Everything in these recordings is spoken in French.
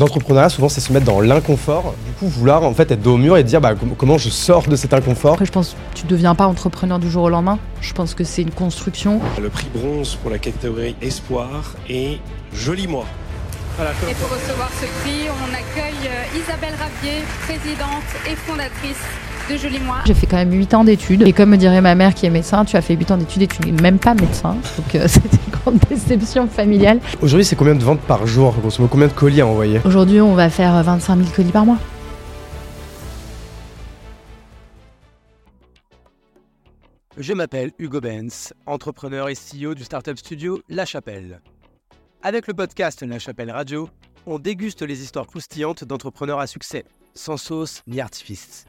L'entrepreneuriat, souvent, c'est se mettre dans l'inconfort. Du coup, vouloir en fait être dos au mur et dire bah, comment je sors de cet inconfort. Après, je pense que tu ne deviens pas entrepreneur du jour au lendemain. Je pense que c'est une construction. Le prix bronze pour la catégorie Espoir est Joli Moi. Et pour recevoir ce prix, on accueille euh, Isabelle Rabier, présidente et fondatrice de Joli Moi. J'ai fait quand même 8 ans d'études. Et comme me dirait ma mère qui est médecin, tu as fait 8 ans d'études et tu n'es même pas médecin. Donc euh, c'était une grande déception familiale. Aujourd'hui, c'est combien de ventes par jour Combien de colis à envoyer? Aujourd'hui, on va faire 25 000 colis par mois. Je m'appelle Hugo Benz, entrepreneur et CEO du startup studio La Chapelle. Avec le podcast La Chapelle Radio, on déguste les histoires croustillantes d'entrepreneurs à succès, sans sauce ni artifice.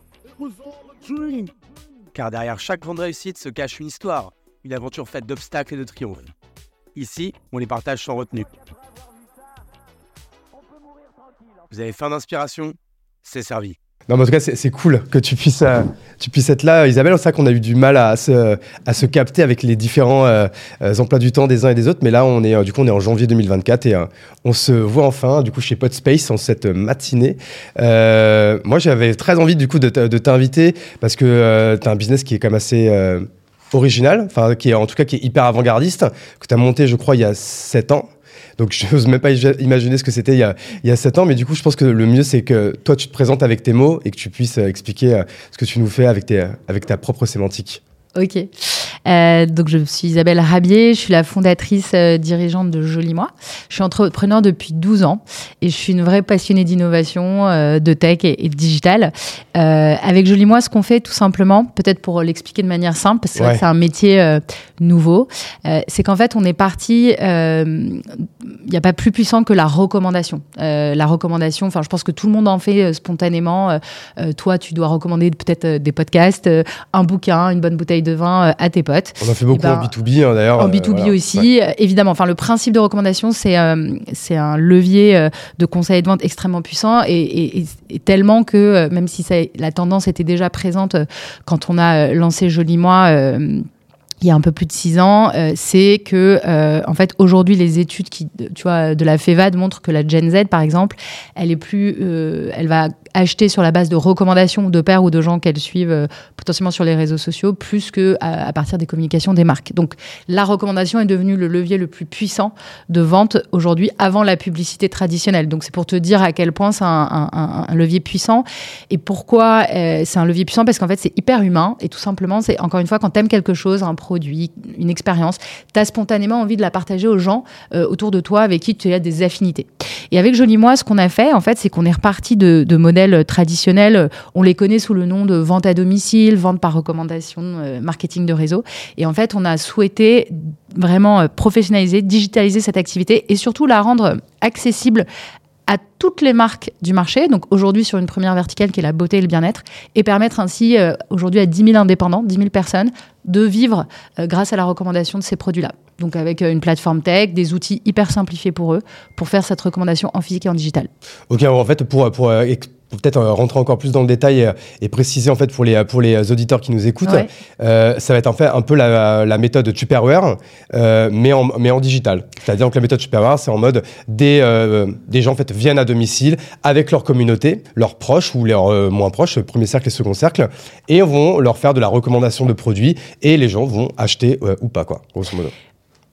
Car derrière chaque grande réussite se cache une histoire, une aventure faite d'obstacles et de triomphes. Ici, on les partage sans retenue. Vous avez faim d'inspiration C'est servi. Non, mais en tout cas, c'est cool que tu puisses, euh, tu puisses être là, Isabelle. C'est vrai qu'on a eu du mal à se, à se capter avec les différents euh, euh, emplois du temps des uns et des autres. Mais là, on est, du coup, on est en janvier 2024 et on se voit enfin, du coup, chez Podspace en cette matinée. moi, j'avais très envie, du coup, de, t'inviter parce que tu as un business qui est quand même assez original, enfin, qui est en tout cas qui est hyper avant-gardiste, que tu as monté, je crois, il y a 7 ans. Donc je n'ose même pas imaginer ce que c'était il, y a, 7 ans, mais du coup je pense que le mieux c'est que toi tu te présentes avec tes mots et que tu puisses euh, expliquer euh, ce que tu nous fais avec, avec ta propre sémantique. Ok. Euh, donc, je suis Isabelle Rabier, je suis la fondatrice euh, dirigeante de Joli Moi. Je suis entrepreneur depuis 12 ans et je suis une vraie passionnée d'innovation, euh, de tech et, de digital. Euh, avec Joli Moi, ce qu'on fait tout simplement, peut-être pour l'expliquer de manière simple, parce que c'est un métier euh, nouveau, c'est qu'en fait, on est parti, il n'y a pas plus puissant que la recommandation. la recommandation, enfin, je pense que tout le monde en fait spontanément. toi, tu dois recommander peut-être des podcasts, un bouquin, une bonne bouteille de vin à tes potes. On en fait beaucoup ben, en B2B hein, d'ailleurs. En B2B aussi, évidemment. Enfin, le principe de recommandation, c'est c'est un levier de conseil de vente extrêmement puissant et, tellement que même si ça la tendance était déjà présente euh, quand on a euh, lancé Joli Moi euh, il y a un peu plus de six ans, c'est que en fait aujourd'hui les études qui, tu vois, de la FEVAD montrent que la Gen Z par exemple, elle est plus, elle va acheter sur la base de recommandations de pairs ou de gens qu'elles suivent euh, potentiellement sur les réseaux sociaux, plus que à, partir des communications des marques. Donc la recommandation est devenue le levier le plus puissant de vente aujourd'hui avant la publicité traditionnelle. Donc c'est pour te dire à quel point c'est un, levier puissant et pourquoi euh, c'est un levier puissant? Parce qu'en fait c'est hyper humain et tout simplement c'est encore une fois quand tu aimes quelque chose, un produit, une expérience, tu as spontanément envie de la partager aux gens euh, autour de toi avec qui tu as des affinités. Et avec Joli Moi, ce qu'on a fait en fait, c'est qu'on est reparti de modèles traditionnels, on les connaît sous le nom de vente à domicile, vente par recommandation, euh, marketing de réseau. Et en fait, on a souhaité vraiment euh, professionnaliser, digitaliser cette activité et surtout la rendre accessible à toutes les marques du marché, donc aujourd'hui sur une première verticale qui est la beauté et le bien-être, et permettre ainsi euh, aujourd'hui à 10 000 indépendants, 10 000 personnes, de vivre grâce à la recommandation de ces produits-là. Donc avec une plateforme tech, des outils hyper simplifiés pour eux, pour faire cette recommandation en physique et en digital. Ok, en fait, pour, pour peut-être euh, rentrer encore plus dans le détail et, préciser en fait pour les, pour les auditeurs qui nous écoutent, euh, ça va être en fait un peu la, la méthode Tupperware, euh, mais, en, mais en digital. C'est-à-dire que la méthode Tupperware, c'est en mode des, des gens en fait viennent à domicile avec leur communauté, leurs proches ou leurs moins proches, premier cercle et second cercle, et vont leur faire de la recommandation de produits et les gens vont acheter ou pas, quoi, grosso modo.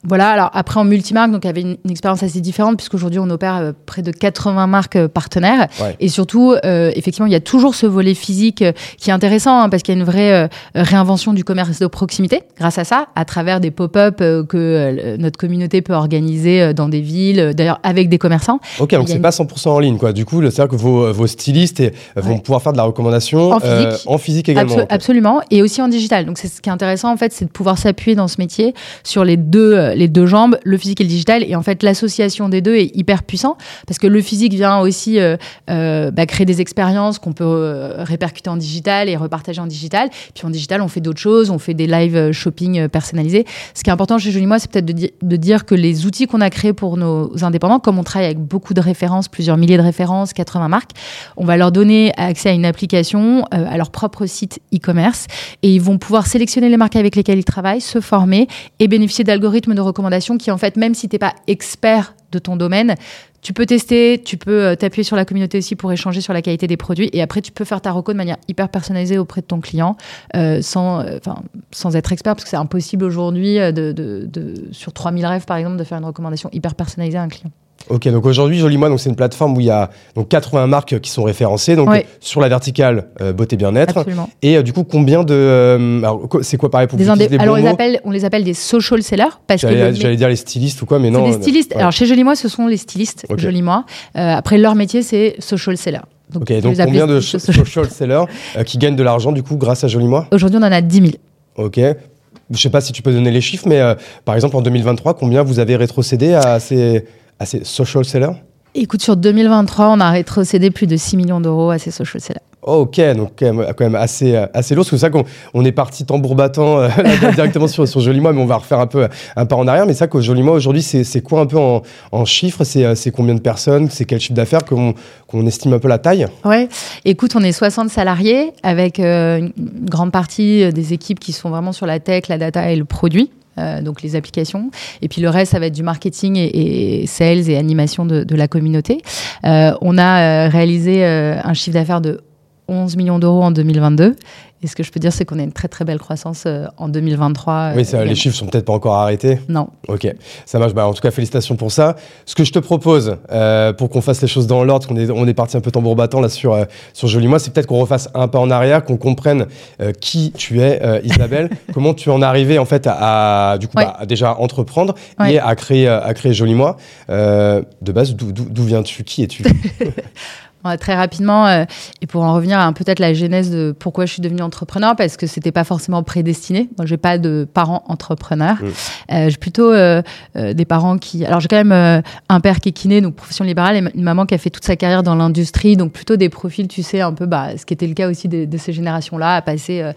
Voilà, alors après en multimarque, donc il y avait une, expérience assez différente puisqu'aujourd'hui on opère euh, près de 80 marques euh, partenaires. Et surtout, euh, effectivement, il y a toujours ce volet physique qui est intéressant hein, parce qu'il y a une vraie réinvention du commerce de proximité grâce à ça, à travers des pop-up que notre communauté peut organiser dans des villes, d'ailleurs avec des commerçants. Ok, donc c'est pas 100% en ligne quoi. Du coup, c'est-à-dire que vos, vos stylistes vont pouvoir faire de la recommandation en physique, en physique également. Absolument, et aussi en digital. Donc c'est ce qui est intéressant en fait, c'est de pouvoir s'appuyer dans ce métier sur les deux les deux jambes, le physique et le digital. Et en fait, l'association des deux est hyper puissant parce que le physique vient aussi euh, euh, bah, créer des expériences qu'on peut euh, répercuter en digital et repartager en digital. Puis en digital, on fait d'autres choses, on fait des live shopping personnalisés. Ce qui est important chez Jolie Moi, c'est peut-être de, de, dire que les outils qu'on a créés pour nos indépendants, comme on travaille avec beaucoup de références, plusieurs milliers de références, 80 marques, on va leur donner accès à une application, à leur propre site e-commerce, et ils vont pouvoir sélectionner les marques avec lesquelles ils travaillent, se former et bénéficier d'algorithmes de recommandation qui, en fait, même si tu n'es pas expert de ton domaine, tu peux tester, tu peux euh, t'appuyer sur la communauté aussi pour échanger sur la qualité des produits. Et après, tu peux faire ta reco de manière hyper personnalisée auprès de ton client euh, sans, euh, sans être expert, parce que c'est impossible aujourd'hui, de, de, de, sur 3000 rêves par exemple, de faire une recommandation hyper personnalisée à un client. Ok, donc aujourd'hui, Joli Moi, donc c'est une plateforme où il y a donc 80 marques qui sont référencées. Donc sur la verticale, euh, beauté bien-être. Et euh, du coup, combien de. euh, c'est quoi pareil pour que Des Alors, bons on les, mots appelle, on les appelle des social sellers parce que J'allais j'allais dire les stylistes ou quoi, mais c'est non. des euh, stylistes. ouais. Alors, chez Joli Moi, ce sont les stylistes Ok. Joli Moi. Euh, après, leur métier, c'est social seller. Donc, Ok, donc combien de social- sellers qui gagnent de l'argent du coup grâce à Joli Moi Aujourd'hui, on en a 10 000. Ok. Je sais pas si tu peux donner les chiffres, mais par exemple en 2023, combien vous avez rétrocédé à ces, à ces social sellers Écoute, sur 2023, on a rétrocédé plus de 6 millions d'euros à ces social sellers. Ok, donc quand même, quand même assez, euh, assez lourd. C'est pour ça qu'on on est parti tambour battant euh, là, directement sur, sur Joli mais on va refaire un peu un pas en arrière. Mais ça qu'au Joli Moi aujourd'hui, c'est quoi un peu en, en chiffres? C'est euh, c'est combien de personnes? C'est quel chiffre d'affaires qu'on qu'on estime un peu la taille? Ouais. Écoute, on est 60 salariés avec euh, une grande partie des équipes qui sont vraiment sur la tech, la data et le produit. Euh, donc les applications. Et puis le reste, ça va être du marketing et, sales et animation de, la communauté. Euh, on a euh, réalisé un chiffre d'affaires de 11 millions d'euros en 2022. Et ce que je peux dire, c'est qu'on a une très très belle croissance euh, en 2023. euh, Oui, ça, les chiffres sont peut-être pas encore arrêtés. Non. Ok, ça marche. Bah, en tout cas, félicitations pour ça. Ce que je te propose, euh, pour qu'on fasse les choses dans l'ordre, qu'on est, on est parti un peu tambour battant là sur, sur Joli Moi, c'est peut-être qu'on refasse un pas en arrière, qu'on comprenne qui tu es, Isabelle, comment tu en es arrivée en fait à, à, du coup, Ouais. bah, à déjà entreprendre Ouais. et à créer, à créer Joli Moi. De base, d'où- viens-tu? Qui es-tu? très rapidement, euh, et pour en revenir à peut-être la genèse de pourquoi je suis devenue entrepreneur, parce que c'était pas forcément prédestiné. Moi, j'ai pas de parents entrepreneurs. Euh, j'ai plutôt euh, des parents qui. Alors, j'ai quand même un père qui est kiné, donc profession libérale, et une maman qui a fait toute sa carrière dans l'industrie, donc plutôt des profils, tu sais, un peu, bah, ce qui était le cas aussi de, de ces générations-là, à passer.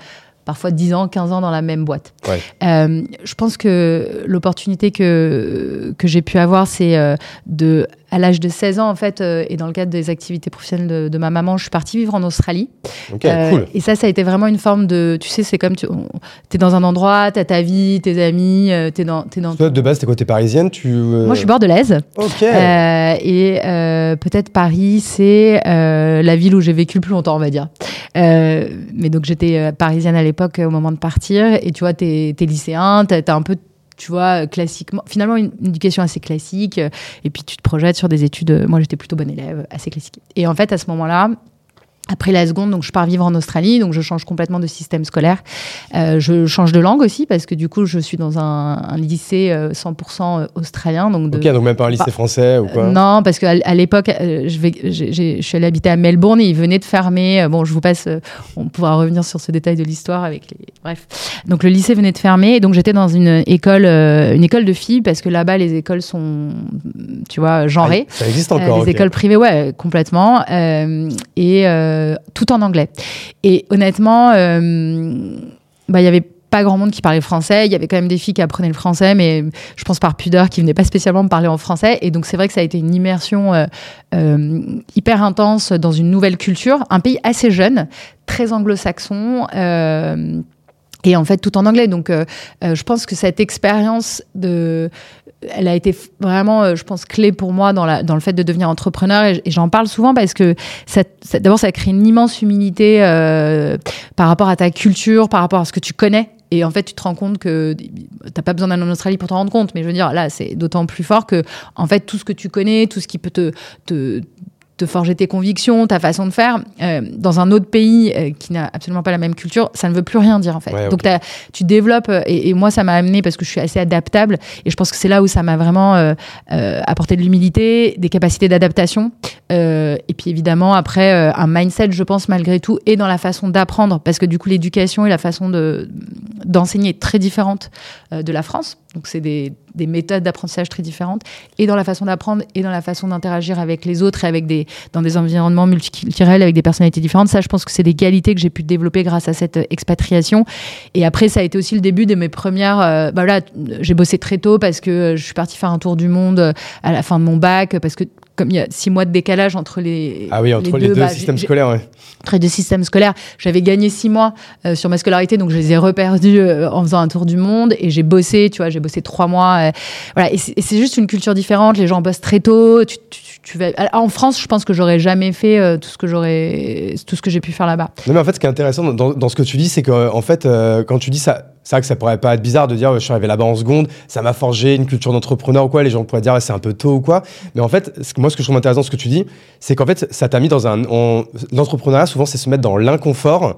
parfois 10 ans, 15 ans dans la même boîte. Ouais. Euh, je pense que l'opportunité que, que j'ai pu avoir, c'est euh, de, à l'âge de 16 ans, en fait, euh, et dans le cadre des activités professionnelles de, de ma maman, je suis partie vivre en Australie. Ok, Euh, cool. Et ça, ça a été vraiment une forme de. Tu sais, c'est comme tu es dans un endroit, tu as ta vie, tes amis, euh, tu es dans. T'es dans Toi, de base, t'es quoi T'es parisienne tu, euh, Moi, je suis bordelaise. Ok. Et peut-être Paris, c'est la ville où j'ai vécu le plus longtemps, on va dire. Mais donc, j'étais parisienne à l'époque au moment de partir. Et tu vois, t'es es lycéen, t'as as un peu tu vois, euh, classiquement, finalement, une, éducation assez classique, euh, et puis tu te projettes sur des études. euh, Moi, j'étais plutôt bonne élève, assez classique. Et en fait, à ce moment-là, après la seconde, donc je pars vivre en Australie, donc je change complètement de système scolaire. Euh, je change de langue aussi parce que du coup, je suis dans un, un lycée euh, 100% australien, donc de, Ok, donc même pas un lycée Bah, français ou quoi? Euh, non, parce qu'à à l'époque, euh, je, vais- j'ai- j'ai- je suis allée habiter à Melbourne et ils venaient de fermer. Euh, Bon, je vous passe, euh, on pourra revenir sur ce détail de l'histoire avec les. Bref. Donc le lycée venait de fermer et donc j'étais dans une école, euh, une école de filles parce que là-bas, les écoles sont, tu vois, genrées. Ah, Ça existe Euh, encore. les écoles privées, ouais, complètement. Euh, et euh, tout en anglais. Et honnêtement, euh, bah, il y avait pas grand monde qui parlait français. Il y avait quand même des filles qui apprenaient le français, mais je pense par pudeur, qui venaient pas spécialement me parler en français. Et donc c'est vrai que ça a été une immersion euh, euh, hyper intense dans une nouvelle culture, un pays assez jeune, très anglo-saxon. euh, et en fait, tout en anglais. Donc, euh, euh, je pense que cette expérience elle a été vraiment, euh, je pense, clé pour moi dans, le fait de devenir entrepreneur. Et, j'en parle souvent parce que d'abord, ça crée une immense humilité par rapport à ta culture, par rapport à ce que tu connais. Et en fait, tu te rends compte que t'as pas besoin d'aller en Australie pour t'en rendre compte. Mais je veux dire, là, c'est d'autant plus fort que, en fait, tout ce que tu connais, tout ce qui peut te te forger tes convictions, ta façon de faire, euh, dans un autre pays euh, qui n'a absolument pas la même culture, ça ne veut plus rien dire en fait. Ouais. Donc t'as- tu développes, euh, et, et moi ça m'a amené parce que je suis assez adaptable, et je pense que c'est là où ça m'a vraiment euh, euh, apporté de l'humilité, des capacités d'adaptation, euh, et puis évidemment après euh, un mindset, je pense malgré tout, et dans la façon d'apprendre, parce que du coup l'éducation et la façon de d'enseigner est très différente euh, de la France. Donc c'est des, des méthodes d'apprentissage très différentes, et dans la façon d'apprendre, et dans la façon d'interagir avec les autres, et avec des, dans des environnements multiculturels, avec des personnalités différentes. Ça, je pense que c'est des qualités que j'ai pu développer grâce à cette expatriation. Et après, ça a été aussi le début de mes premières... bah voilà, j'ai bossé très tôt parce que je suis partie faire un tour du monde à la fin de mon bac, parce que comme il y a six mois de décalage entre les. Ah oui, entre les deux, bah, systèmes scolaires, ouais. entre les deux systèmes scolaires. J'avais gagné six mois euh, sur ma scolarité, donc je les ai reperdus euh, en faisant un tour du monde. Et j'ai bossé, tu vois, j'ai bossé trois mois. euh, voilà, et c'est juste une culture différente. Les gens bossent très tôt. Tu, tu- tu vas... Alors, En France, je pense que j'aurais jamais fait tout ce que j'aurais, tout ce que j'ai pu faire là-bas. Non, mais en fait, ce qui est intéressant dans, dans ce que tu dis, c'est que, en fait, quand tu dis ça, c'est vrai que ça pourrait pas être bizarre de dire je suis arrivé là-bas en seconde, ça m'a forgé une culture d'entrepreneur ou quoi. Les gens pourraient dire c'est un peu tôt ou quoi. Mais en fait, moi, ce que je trouve intéressant ce que tu dis, c'est qu'en fait, ça t'a mis dans un. en- L'entrepreneuriat, souvent, c'est se mettre dans l'inconfort.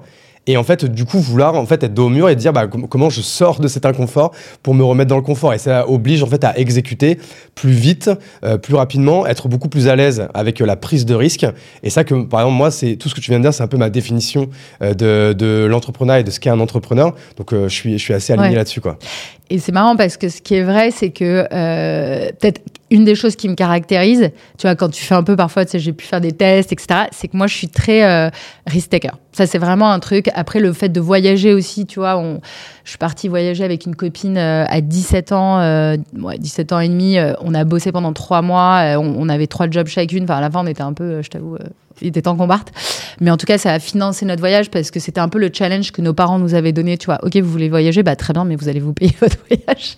Et en fait, du coup, vouloir en fait être dos au mur et dire bah, com- comment je sors de cet inconfort pour me remettre dans le confort. Et ça oblige en fait à exécuter plus vite, euh, plus rapidement, être beaucoup plus à l'aise avec euh, la prise de risque. Et ça, que par exemple, moi, c'est tout ce que tu viens de dire, c'est un peu ma définition euh, de, de l'entrepreneuriat et de ce qu'est un entrepreneur. Donc, je suis, je suis assez aligné Ouais. là-dessus, quoi. Et c'est marrant parce que ce qui est vrai, c'est que peut-être une des choses qui me caractérise, tu vois, quand tu fais un peu parfois, tu sais, j'ai pu faire des tests, etc., c'est que moi, je suis très euh, risk taker. Ça, c'est vraiment un truc. Après, le fait de voyager aussi, tu vois, on, je suis partie voyager avec une copine euh, à 17 ans, euh, ouais, 17 ans et demi. euh, on a bossé pendant trois mois. euh, on, on avait trois jobs chacune. Enfin, à la fin, on était un peu, euh, je t'avoue, euh, il était temps qu'on parte. Mais en tout cas, ça a financé notre voyage parce que c'était un peu le challenge que nos parents nous avaient donné. Tu vois, ok, vous voulez voyager, bah très bien, mais vous allez vous payer votre voyage.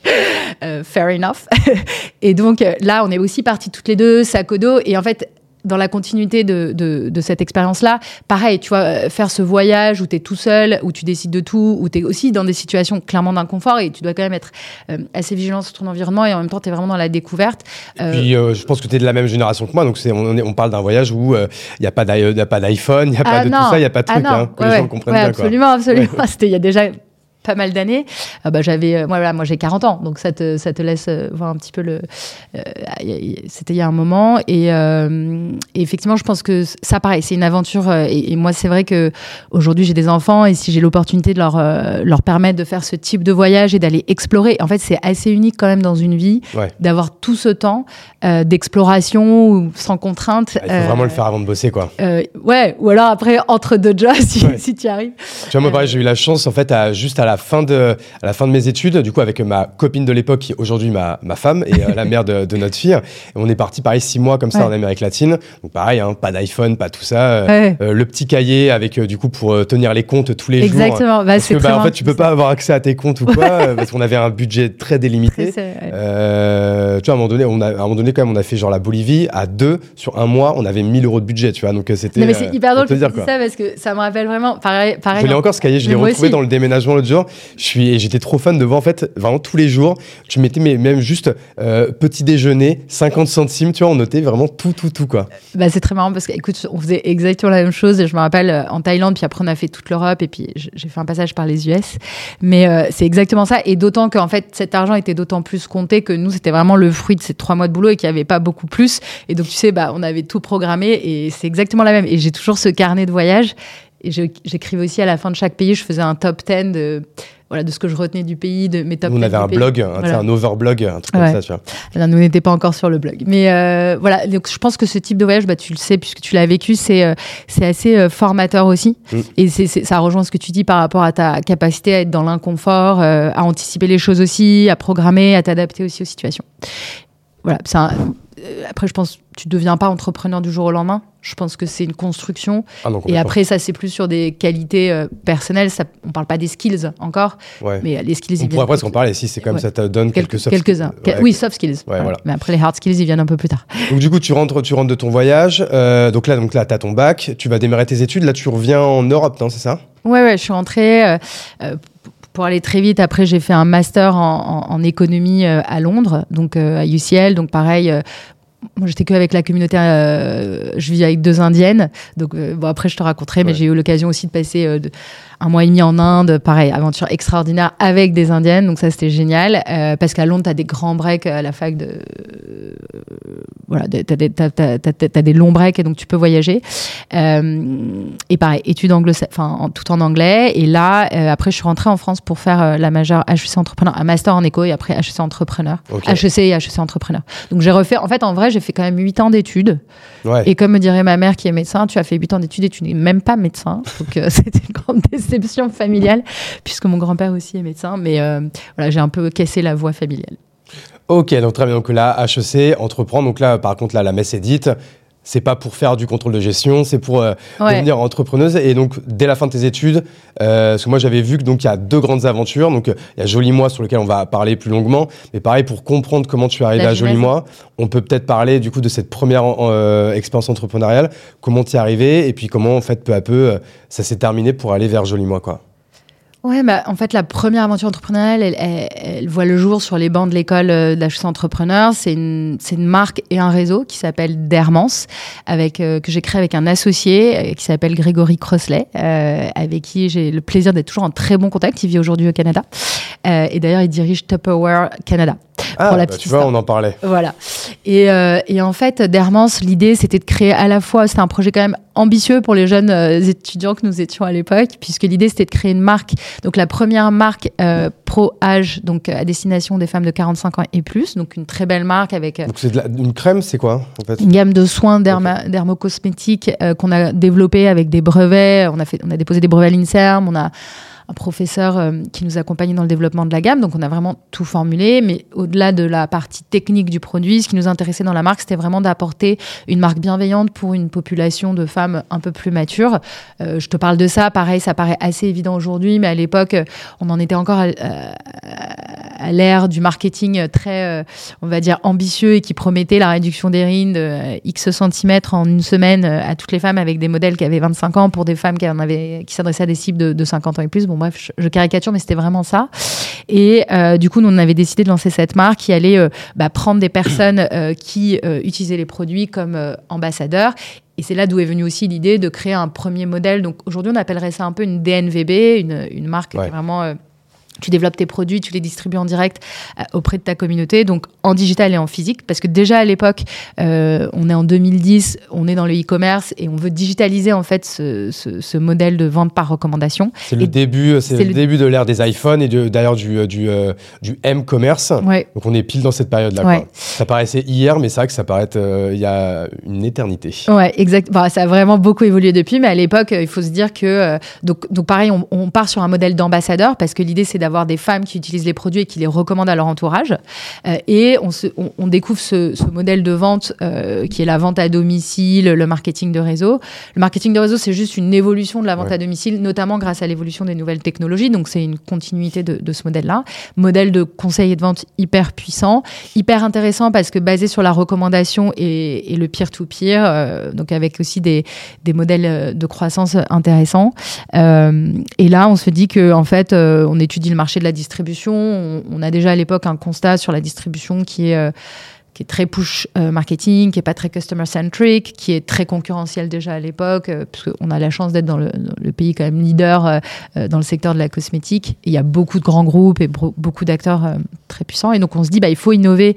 Euh, fair enough. et donc euh, là, on est aussi partis toutes les deux, sac au dos. Et en fait, dans la continuité de, de, de cette expérience-là, pareil, tu vois, euh, faire ce voyage où tu es tout seul, où tu décides de tout, où tu es aussi dans des situations clairement d'inconfort et tu dois quand même être euh, assez vigilant sur ton environnement et en même temps, tu es vraiment dans la découverte. Euh, Puis, euh, je pense que tu es de la même génération que moi. Donc, c'est, on, on parle d'un voyage où il n'y a pas d'iPhone, il n'y a pas Ah de non. tout ça, il n'y a pas de Ah truc. hein, que Ouais, les gens ouais. comprennent Ouais, bien, quoi. absolument, absolument. C'était il y a déjà pas mal d'années. Ah bah, j'avais, euh, moi, voilà, moi j'ai 40 ans, donc ça te, ça te laisse euh, voir un petit peu le. euh, C'était il y a un moment. Et, euh, et effectivement, je pense que ça, pareil, c'est une aventure. euh, Et, et moi, c'est vrai que aujourd'hui j'ai des enfants et si j'ai l'opportunité de leur, euh, leur permettre de faire ce type de voyage et d'aller explorer, en fait, c'est assez unique quand même dans une vie Ouais. d'avoir tout ce temps euh, d'exploration sans contrainte. Ah, Il faut vraiment Euh, le faire avant de bosser, quoi. euh, ouais, ou alors après, entre deux jobs, si, Ouais. si tu y arrives. Tu vois, moi, Euh, pareil, j'ai eu la chance, en fait, à, juste à la, fin de, à la fin de mes études, du coup, avec ma copine de l'époque, qui est aujourd'hui ma, ma femme et euh, la mère de, de notre fille. On est parti, pareil, six mois comme ça Ouais. en Amérique latine. Donc, pareil, hein, pas d'iPhone, pas tout ça. euh, Ouais. euh, le petit cahier avec, du coup, pour tenir les comptes tous les jours. Exactement. Bah, Parce que, bah, en fait, tu peux pas avoir accès à tes comptes ou quoi, parce qu'on avait un budget très délimité. Tu vois, à un moment donné, on a, à un moment donné, quand même, on a fait genre la Bolivie à deux sur un mois, on avait 1000 euros de budget, tu vois. Donc c'était. C'est hyper drôle que dire, tu dis ça parce que ça me rappelle vraiment. Pareil, pareil. Je l'ai en- encore ce cahier, je l'ai retrouvé aussi. dans le déménagement l'autre jour. Je suis, j'étais trop fan de voir en fait vraiment tous les jours. Tu mettais même juste euh, petit déjeuner, 50 centimes, tu vois, on notait vraiment tout, tout, tout quoi. Bah, c'est très marrant parce que, écoute, on faisait exactement la même chose. Et je me rappelle euh, en Thaïlande, puis après, on a fait toute l'Europe et puis j'ai fait un passage par les US. Mais euh, c'est exactement ça. Et d'autant qu'en fait, cet argent était d'autant plus compté que nous, c'était vraiment le fruit de ces trois mois de boulot et qu'il n'y avait pas beaucoup plus. Et donc, tu sais, bah, on avait tout programmé et c'est exactement la même. Et j'ai toujours ce carnet de voyage. Et j'écrivais aussi à la fin de chaque pays, je faisais un top 10 de, voilà, de ce que je retenais du pays, de mes top Nous, on 10 avait un pays. blog, un, sais, Voilà. un overblog, un truc Ouais. comme ça, tu vois. Alors, nous n'étions pas encore sur le blog. Mais euh, voilà, donc je pense que ce type de voyage, bah, tu le sais puisque tu l'as vécu, c'est euh, c'est assez euh, formateur aussi. Mm. Et c'est ça rejoint ce que tu dis par rapport à ta capacité à être dans l'inconfort, à anticiper les choses aussi, à programmer, à t'adapter aussi aux situations. Voilà, c'est après, je pense tu deviens pas entrepreneur du jour au lendemain. Je pense que c'est une construction. Ah non, Et après, ça, c'est plus sur des qualités euh, personnelles. Ça, on parle pas des skills encore, Ouais. mais euh, les skills, On pourrait presque en parler si c'est comme Ouais. ça te donne quelques, quelques, soft quelques-uns. skills. Ouais. Oui, soft skills. Voilà. voilà. Mais après, les hard skills, ils viennent un peu plus tard. Donc du coup, tu rentres, tu rentres de ton voyage. euh, donc là, donc là, t'as ton bac. Tu vas démarrer tes études. Là, tu reviens en Europe, non C'est ça? Ouais, ouais, je suis rentrée. euh, pour aller très vite, après, j'ai fait un master en, en- en économie euh, à Londres, donc euh, à UCL. Donc, pareil, euh, moi, j'étais que avec la communauté. euh, je vis avec deux indiennes. Donc, euh, bon, après, je te raconterai, mais Ouais. j'ai eu l'occasion aussi de passer euh, de- un mois et demi en Inde. Pareil, aventure extraordinaire avec des indiennes. Donc, ça, c'était génial. Euh, parce qu'à Londres, tu as des grands breaks à la fac de. euh, voilà, t'as des, t'as- t'as- t'as- t'as des longs breaks et donc tu peux voyager. Euh, et pareil, études anglo enfin en- tout en anglais. Et là, euh, après, je suis rentrée en France pour faire euh, la majeure HEC entrepreneur, un master en éco et après HEC entrepreneur, Ok. HEC et HEC entrepreneur. Donc j'ai refait. En fait, en vrai, j'ai fait quand même 8 ans d'études. Ouais. Et comme me dirait ma mère qui est médecin, tu as fait 8 ans d'études et tu n'es même pas médecin. Donc euh, c'était une grande déception familiale puisque mon grand-père aussi est médecin. Mais euh, voilà, j'ai un peu cassé la voie familiale. Ok, donc très bien. Donc là, HEC, entreprendre. Donc là, par contre, là, la messe est dite c'est pas pour faire du contrôle de gestion, c'est pour euh, devenir entrepreneuse. Et donc, dès la fin de tes études, euh, parce que moi j'avais vu que donc il y a deux grandes aventures. Donc, il y a Joli Moi sur lequel on va parler plus longuement. Mais pareil, pour comprendre comment tu es arrivé à Joli Moi, on peut peut-être parler du coup de cette première euh, expérience entrepreneuriale, comment tu es arrivé, et puis comment en fait peu à peu ça s'est terminé pour aller vers Joli Moi, quoi. Ouais, bah, en fait, la première aventure entrepreneuriale, elle, elle, voit le jour sur les bancs de l'école euh, d'HEC Entrepreneur. C'est une, une, marque et un réseau qui s'appelle Dermance, avec, euh, que j'ai créé avec un associé euh, qui s'appelle Grégory Crossley, avec qui j'ai le plaisir d'être toujours en très bon contact. Il vit aujourd'hui au Canada. et d'ailleurs, il dirige Tupperware Canada. Ah, bah, tu vois, on en parlait. Voilà. Et, et en fait, Dermance, l'idée, c'était de créer à la fois, c'était un projet quand même ambitieux pour les jeunes euh, étudiants que nous étions à l'époque, puisque l'idée c'était de créer une marque, donc la première marque euh, pro âge, donc à destination des femmes de 45 ans et plus, donc une très belle marque avec. Euh, donc c'est une crème, c'est quoi en fait? Une gamme de soins dermocosmétiques qu'on a développé avec des brevets. On a fait, on a déposé des brevets à l'Inserm, on a un professeur euh, qui nous accompagne dans le développement de la gamme. Donc on a vraiment tout formulé, mais au-delà de la partie technique du produit, ce qui nous intéressait dans la marque, c'était vraiment d'apporter une marque bienveillante pour une population de femmes un peu plus matures. Euh, je te parle de ça, pareil, ça paraît assez évident aujourd'hui, mais à l'époque, on en était encore à, à l'ère du marketing très, euh, on va dire, ambitieux et qui promettait la réduction des rides de X centimètres en une semaine à toutes les femmes avec des modèles qui avaient 25 ans pour des femmes qui, en avaient, qui s'adressaient à des cibles de, de 50 ans et plus. Bon, bref, je, caricature, mais c'était vraiment ça. Et euh, du coup, nous, on avait décidé de lancer cette marque qui allait euh, bah, prendre des personnes euh, qui utilisaient les produits comme ambassadeurs et c'est là d'où est venue aussi l'idée de créer un premier modèle. Donc aujourd'hui, on appellerait ça un peu une DNVB, une, une marque qui est vraiment tu développes tes produits, tu les distribues en direct euh, auprès de ta communauté, donc en digital et en physique, parce que déjà à l'époque, euh, on est en 2010, on est dans le e-commerce et on veut digitaliser en fait ce, ce, modèle de vente par recommandation. C'est le début, c'est le, début de l'ère des iPhones et d'ailleurs du, euh, du, du M-commerce. Donc on est pile dans cette période-là. Ça paraissait hier, mais c'est vrai que ça paraît il y a une éternité. Ouais, exact. Bah, ça a vraiment beaucoup évolué depuis, mais à l'époque, il faut se dire que donc, donc pareil, on, on part sur un modèle d'ambassadeur parce que l'idée c'est d'avoir avoir des femmes qui utilisent les produits et qui les recommandent à leur entourage. Euh, et on, se, on, découvre ce, ce, modèle de vente euh, qui est la vente à domicile, le marketing de réseau. Le marketing de réseau, c'est juste une évolution de la vente à domicile, notamment grâce à l'évolution des nouvelles technologies. Donc, c'est une continuité de, de ce modèle-là. Modèle de conseil et de vente hyper puissant, hyper intéressant parce que basé sur la recommandation et, et le peer-to-peer, euh, donc avec aussi des, des, modèles de croissance intéressants. et là, on se dit que en fait, on étudie le marché de la distribution. On, a déjà à l'époque un constat sur la distribution qui est, euh, qui est très push euh, marketing, qui est pas très customer centric, qui est très concurrentiel déjà à l'époque, euh, parce qu'on a la chance d'être dans, le, pays quand même leader dans le secteur de la cosmétique. il y a beaucoup de grands groupes et beaucoup d'acteurs très puissants. Et donc on se dit, bah, il faut innover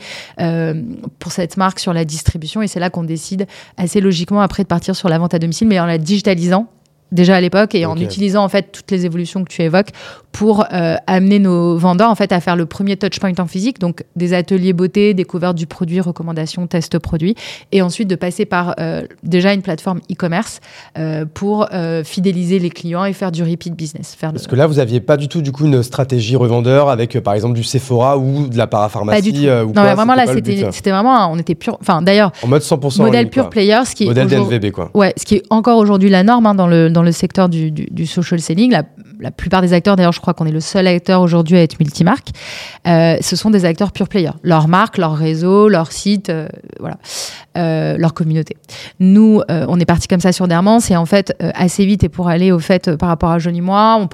pour cette marque sur la distribution. Et c'est là qu'on décide assez logiquement après de partir sur la vente à domicile, mais en la digitalisant déjà à l'époque et en utilisant en fait toutes les évolutions que tu évoques pour euh, amener nos vendeurs en fait à faire le premier touchpoint en physique, donc des ateliers beauté, découverte du produit, recommandation, test produit, et ensuite de passer par euh, déjà une plateforme e-commerce euh, pour fidéliser les clients et faire du repeat business. Faire Parce que là, vous aviez pas du tout du coup une stratégie revendeur avec par exemple du Sephora ou de la parapharmacie. Pas du tout. non, mais vraiment là, c'était vraiment, on était pur, enfin d'ailleurs, en mode 100% modèle pure player, ce qui modèle DNVB quoi. Ouais, ce qui est encore aujourd'hui la norme hein, dans le dans le secteur du, du, social selling. La, la plupart des acteurs, d'ailleurs, je crois qu'on est le seul acteur aujourd'hui à être multimarque, euh, ce sont des acteurs pure player. Leur marque, leur réseau, leur site, euh, voilà, euh, leur communauté. Nous, euh, on est parti comme ça sur Dermance et en fait, euh, assez vite et pour aller au fait par rapport à Johnny Moi, on,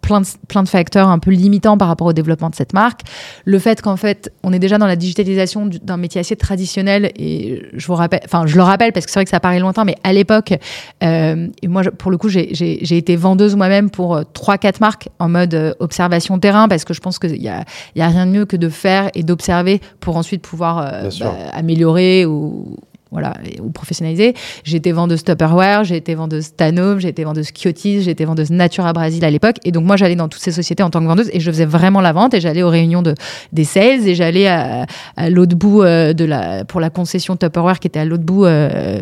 plein de, plein de facteurs un peu limitants par rapport au développement de cette marque. Le fait qu'en fait, on est déjà dans la digitalisation d'un métier assez traditionnel et je vous rappelle, enfin, je le rappelle parce que c'est vrai que ça paraît lointain, mais à l'époque, euh, et moi, pour le coup, j'ai été vendeuse moi-même pour euh, trois, quatre marques en mode euh, observation terrain parce que je pense qu'il y a, y a rien de mieux que de faire et d'observer pour ensuite pouvoir euh, bah, améliorer ou, voilà, ou professionnaliser. J'ai été vendeuse Tupperware, j'ai été vendeuse Stanov, j'ai été vendeuse Kyotis, j'ai été vendeuse Natura Brasil à l'époque. Et donc, moi, j'allais dans toutes ces sociétés en tant que vendeuse et je faisais vraiment la vente et j'allais aux réunions de, des sales et j'allais à, l'autre bout euh, de la, pour la concession Tupperware qui était à l'autre bout, euh,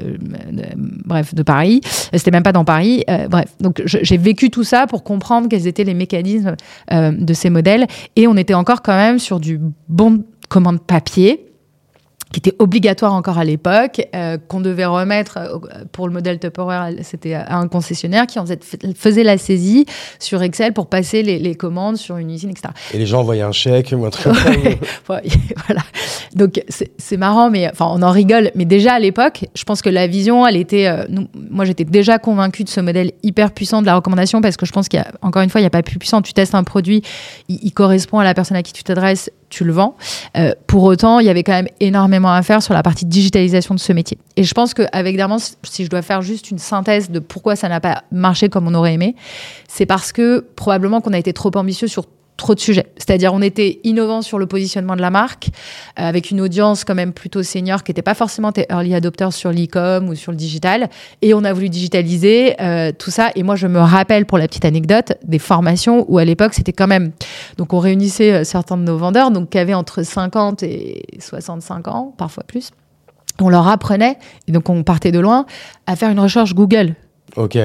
bref, de Paris. C'était même pas dans Paris. Euh, bref, donc j'ai vécu tout ça pour comprendre quels étaient les mécanismes de ces modèles et on était encore quand même sur du bon commande papier qui était obligatoire encore à l'époque, euh, qu'on devait remettre euh, pour le modèle Tupperware, c'était à un concessionnaire qui en faisait, faisait la saisie sur Excel pour passer les, les, commandes sur une usine, etc. Et les gens envoyaient un chèque ou un truc ouais, voilà. Donc c'est marrant, mais enfin on en rigole. Mais déjà à l'époque, je pense que la vision, elle était. Euh, nous, moi j'étais déjà convaincue de ce modèle hyper puissant de la recommandation parce que je pense qu'il y a, encore une fois, il n'y a pas plus puissant. Tu testes un produit, il, il correspond à la personne à qui tu t'adresses, tu le vends. Euh, pour autant, il y avait quand même énormément à faire sur la partie digitalisation de ce métier. Et je pense qu'avec Dermans, si je dois faire juste une synthèse de pourquoi ça n'a pas marché comme on aurait aimé, c'est parce que probablement qu'on a été trop ambitieux sur trop de sujets. C'est-à-dire, on était innovant sur le positionnement de la marque, euh, avec une audience quand même plutôt senior qui n'était pas forcément des early adopters sur l'e-com ou sur le digital. Et on a voulu digitaliser euh, tout ça. Et moi, je me rappelle, pour la petite anecdote, des formations où à l'époque, c'était quand même. Donc, on réunissait euh, certains de nos vendeurs, donc qui avaient entre 50 et 65 ans, parfois plus. On leur apprenait, et donc on partait de loin, à faire une recherche Google. Ok.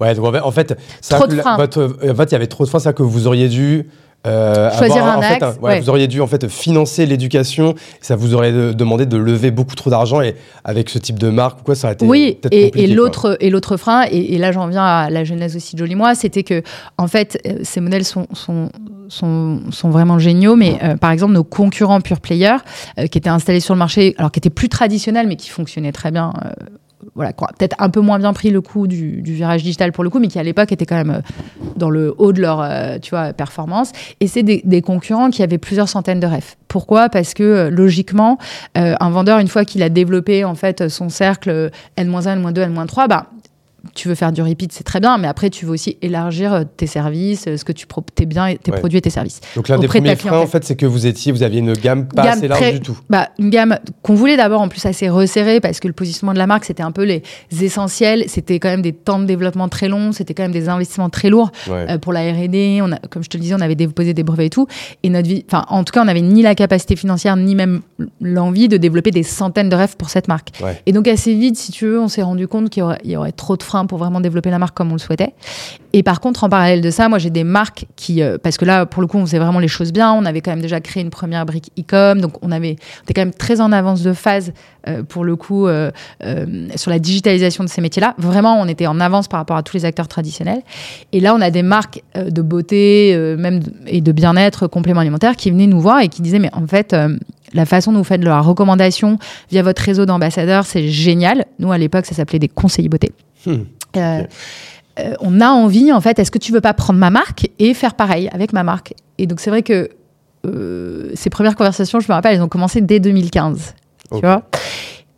Ouais, donc en fait, ça, trop de freins. Votre, en fait, il y avait trop de freins, ça que vous auriez dû euh, Choisir avoir, un axe. Fait, ouais, ouais. Vous auriez dû en fait financer l'éducation. Ça vous aurait de, demandé de lever beaucoup trop d'argent et avec ce type de marque ou quoi, ça aurait été oui. peut-être Et, l'autre et l'autre frein, et, et là j'en viens à la genèse aussi de Joli Moi, c'était que en fait euh, ces modèles sont sont sont, sont vraiment géniaux, mais euh, par exemple nos concurrents pure player euh, qui étaient installés sur le marché, alors qui étaient plus traditionnels mais qui fonctionnaient très bien. euh, voilà, peut-être un peu moins bien pris le coup du, virage digital pour le coup, mais qui à l'époque était quand même euh, dans le haut de leur, euh, tu vois, performance. Et c'est des, concurrents qui avaient plusieurs centaines de refs. Pourquoi? Parce que euh, logiquement, un vendeur, une fois qu'il a développé en fait son cercle euh, N-1, N-2, N-3, bah tu veux faire du repeat, c'est très bien, mais après tu veux aussi élargir euh, tes services, euh, ce que tu pro tes biens, tes Ouais. produits et tes services. Donc l'un des de premiers freins, en fait, c'est que vous étiez, vous aviez une gamme pas Gamme assez large très- du tout. Bah, une gamme qu'on voulait d'abord en plus assez resserrée parce que le positionnement de la marque c'était un peu les essentiels, c'était quand même des temps de développement très longs, c'était quand même des investissements très lourds Ouais. euh, pour la R&D. Comme je te le disais, on avait déposé des brevets et tout. Et notre vie, enfin, en tout cas, on n'avait ni la capacité financière ni même l'envie de développer des centaines de rêves pour cette marque. Ouais. Et donc assez vite, si tu veux, on s'est rendu compte qu'il y y aurait trop de freins pour vraiment développer la marque comme on le souhaitait. Et par contre, en parallèle de ça, moi j'ai des marques qui, euh, parce que là, pour le coup, on faisait vraiment les choses bien. On avait quand même déjà créé une première brique e-com, donc on avait, on était quand même très en avance de phase euh, pour le coup euh, sur la digitalisation de ces métiers-là. Vraiment, on était en avance par rapport à tous les acteurs traditionnels. Et là, on a des marques de beauté, même et de bien-être, compléments alimentaires, qui venaient nous voir et qui disaient, mais en fait. la façon dont vous faites de la recommandation via votre réseau d'ambassadeurs, c'est génial. Nous, à l'époque, ça s'appelait des conseillers beauté. Hmm. Euh, euh, on a envie, en fait, est-ce que tu veux pas prendre ma marque et faire pareil avec ma marque? Et donc, c'est vrai que euh, ces premières conversations, je me rappelle, elles ont commencé dès 2015. Ok. Tu vois?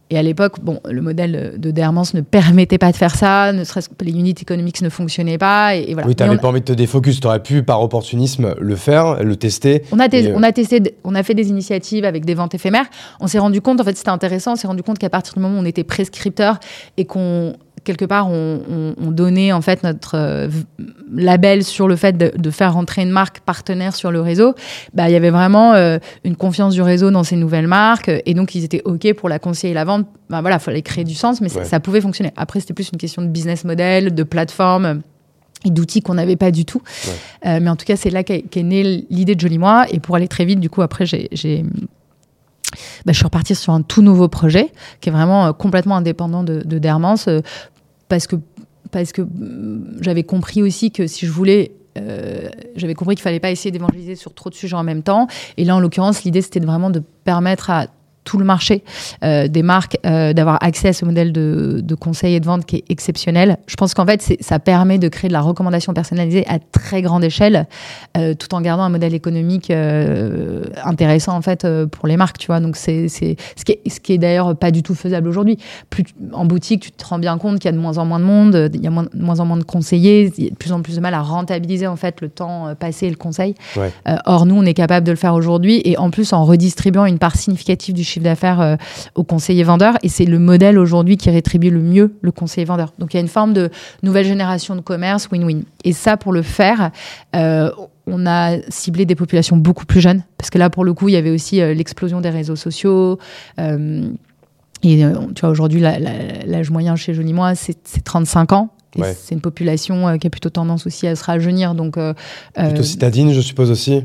Et à l'époque, bon, le modèle de Dermans ne permettait pas de faire ça, ne serait-ce que les units économiques ne fonctionnaient pas. Et, et voilà. Oui, t'avais on- pas envie de te défocus. T'aurais pu, par opportunisme, le faire, le tester. On a, tes- on a testé, on a fait des initiatives avec des ventes éphémères. On s'est rendu compte, en fait, c'était intéressant. On s'est rendu compte qu'à partir du moment où on était prescripteur et qu'on quelque part on, on- on donnait en fait notre euh, label sur le fait de, de faire rentrer une marque partenaire sur le réseau, bah il y avait vraiment euh, une confiance du réseau dans ces nouvelles marques et donc ils étaient ok pour la conseiller et la vente. Bah voilà, fallait créer du sens, mais ça- Ouais. ça pouvait fonctionner. Après c'était plus une question de business model, de plateforme et d'outils qu'on n'avait pas du tout. Euh, mais en tout cas, c'est là qu'est née l'idée de Joli Moi. Et pour aller très vite, du coup, après, j'ai, bah, je suis repartie sur un tout nouveau projet qui est vraiment euh, complètement indépendant de, de Dermans euh, parce que, parce que mm, j'avais compris aussi que si je voulais. euh, j'avais compris qu'il fallait pas essayer d'évangéliser sur trop de sujets en même temps. Et là, en l'occurrence, l'idée, c'était vraiment de permettre à tout le marché euh, des marques euh, d'avoir accès à ce modèle de, de conseil et de vente qui est exceptionnel. Je pense qu'en fait, ça permet de créer de la recommandation personnalisée à très grande échelle, euh, tout en gardant un modèle économique intéressant en fait pour les marques. Tu vois, donc c'est ce qui est, ce qui est d'ailleurs pas du tout faisable aujourd'hui. Plus en boutique, tu te rends bien compte qu'il y a de moins en moins de monde, il y a moins, de moins en moins de conseillers, il y a de plus en plus de mal à rentabiliser en fait le temps passé et le conseil. Ouais. Or, nous, on est capable de le faire aujourd'hui et en plus en redistribuant une part significative du chiffre d'affaires euh, aux conseillers vendeurs. Et c'est le modèle aujourd'hui qui rétribue le mieux le conseiller vendeur. Donc, il y a une forme de nouvelle génération de commerce win-win. Et ça, pour le faire, euh, on a ciblé des populations beaucoup plus jeunes parce que là, pour le coup, il y avait aussi euh, l'explosion des réseaux sociaux. euh, et tu vois, aujourd'hui, la- la- l'âge moyen chez Joli Moi, c'est c'est 35 ans. Ouais. C'est une population qui a plutôt tendance aussi à se rajeunir. Donc, Plutôt citadine, je suppose aussi.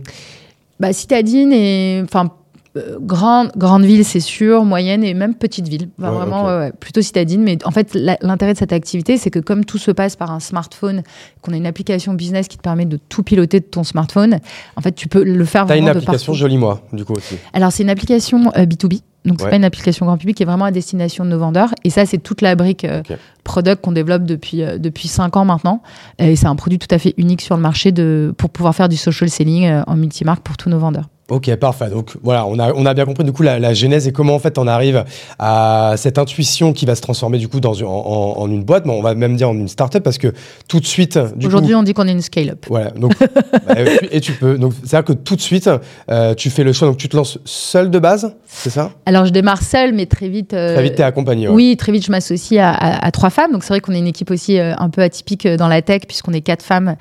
bah, citadine et enfin euh, grande, grande ville, c'est sûr, moyenne et même petite ville. Enfin, Ouais, vraiment, ouais, plutôt citadine. Mais en fait, l'intérêt de cette activité, c'est que comme tout se passe par un smartphone, qu'on a une application business qui te permet de tout piloter de ton smartphone, en fait, tu peux le faire T'as une application. Joli Moi, du coup aussi. Alors, c'est une application euh, B2B. Donc, c'est Ouais. pas une application grand public qui est vraiment à destination de nos vendeurs. Et ça, c'est toute la brique euh, product qu'on développe depuis, euh, depuis 5 ans maintenant. Et c'est un produit tout à fait unique sur le marché de, pour pouvoir faire du social selling euh, en multimarque pour tous nos vendeurs. Ok, parfait. Donc voilà, on a, on a bien compris du coup la, la genèse et comment en fait on arrive à cette intuition qui va se transformer du coup dans en, en- en une boîte, mais on va même dire en une startup parce que tout de suite, Aujourd'hui, on dit qu'on est une scale-up. voilà. Donc bah, et tu peux. Donc c'est à dire que tout de suite, euh, tu fais le choix. Donc tu te lances seul de base, c'est ça? Alors, je démarre seule, mais très vite. euh, Très vite, t'es accompagné. ouais. Oui, très vite, je m'associe à, à- à trois femmes. Donc, c'est vrai qu'on est une équipe aussi euh, un peu atypique dans la tech, puisqu'on est quatre femmes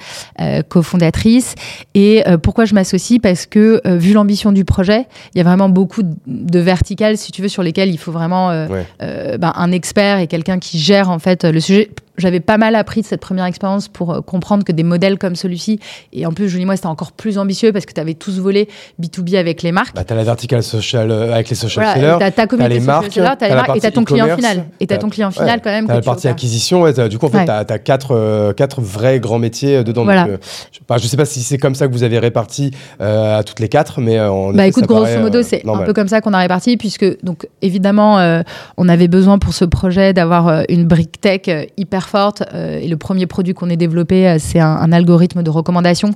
cofondatrices. Et pourquoi je m'associe? Parce que, vu l'ambition du projet, il y a vraiment beaucoup de- verticales, si tu veux, sur lesquelles il faut vraiment euh, Ouais. euh, ben, un expert et quelqu'un qui gère en fait le sujet. J'avais pas mal appris de cette première expérience pour euh, comprendre que des modèles comme celui-ci, et en plus, Julie, moi, c'était encore plus ambitieux parce que tu avais tous volé B2B avec les marques. Bah, t'as la verticale social euh, avec les social Voilà, sellers. t'as ta communauté les marques, t'as t'as les marques et t'as partie ton client final. Et t'as ton client final ouais, quand même. T'as que la tu partie acquisition, ouais, du coup, en fait, Ouais. t'as as quatre, euh, quatre vrais grands métiers dedans. Voilà. Donc, euh, je, je sais pas si c'est comme ça que vous avez réparti à toutes les quatre, mais en Bah effet, écoute, grosso modo, c'est un peu comme ça qu'on a réparti, puisque donc évidemment, on avait besoin pour ce projet d'avoir une brique tech hyper forte. euh, et le premier produit qu'on ait développé, euh, c'est un, un algorithme de recommandation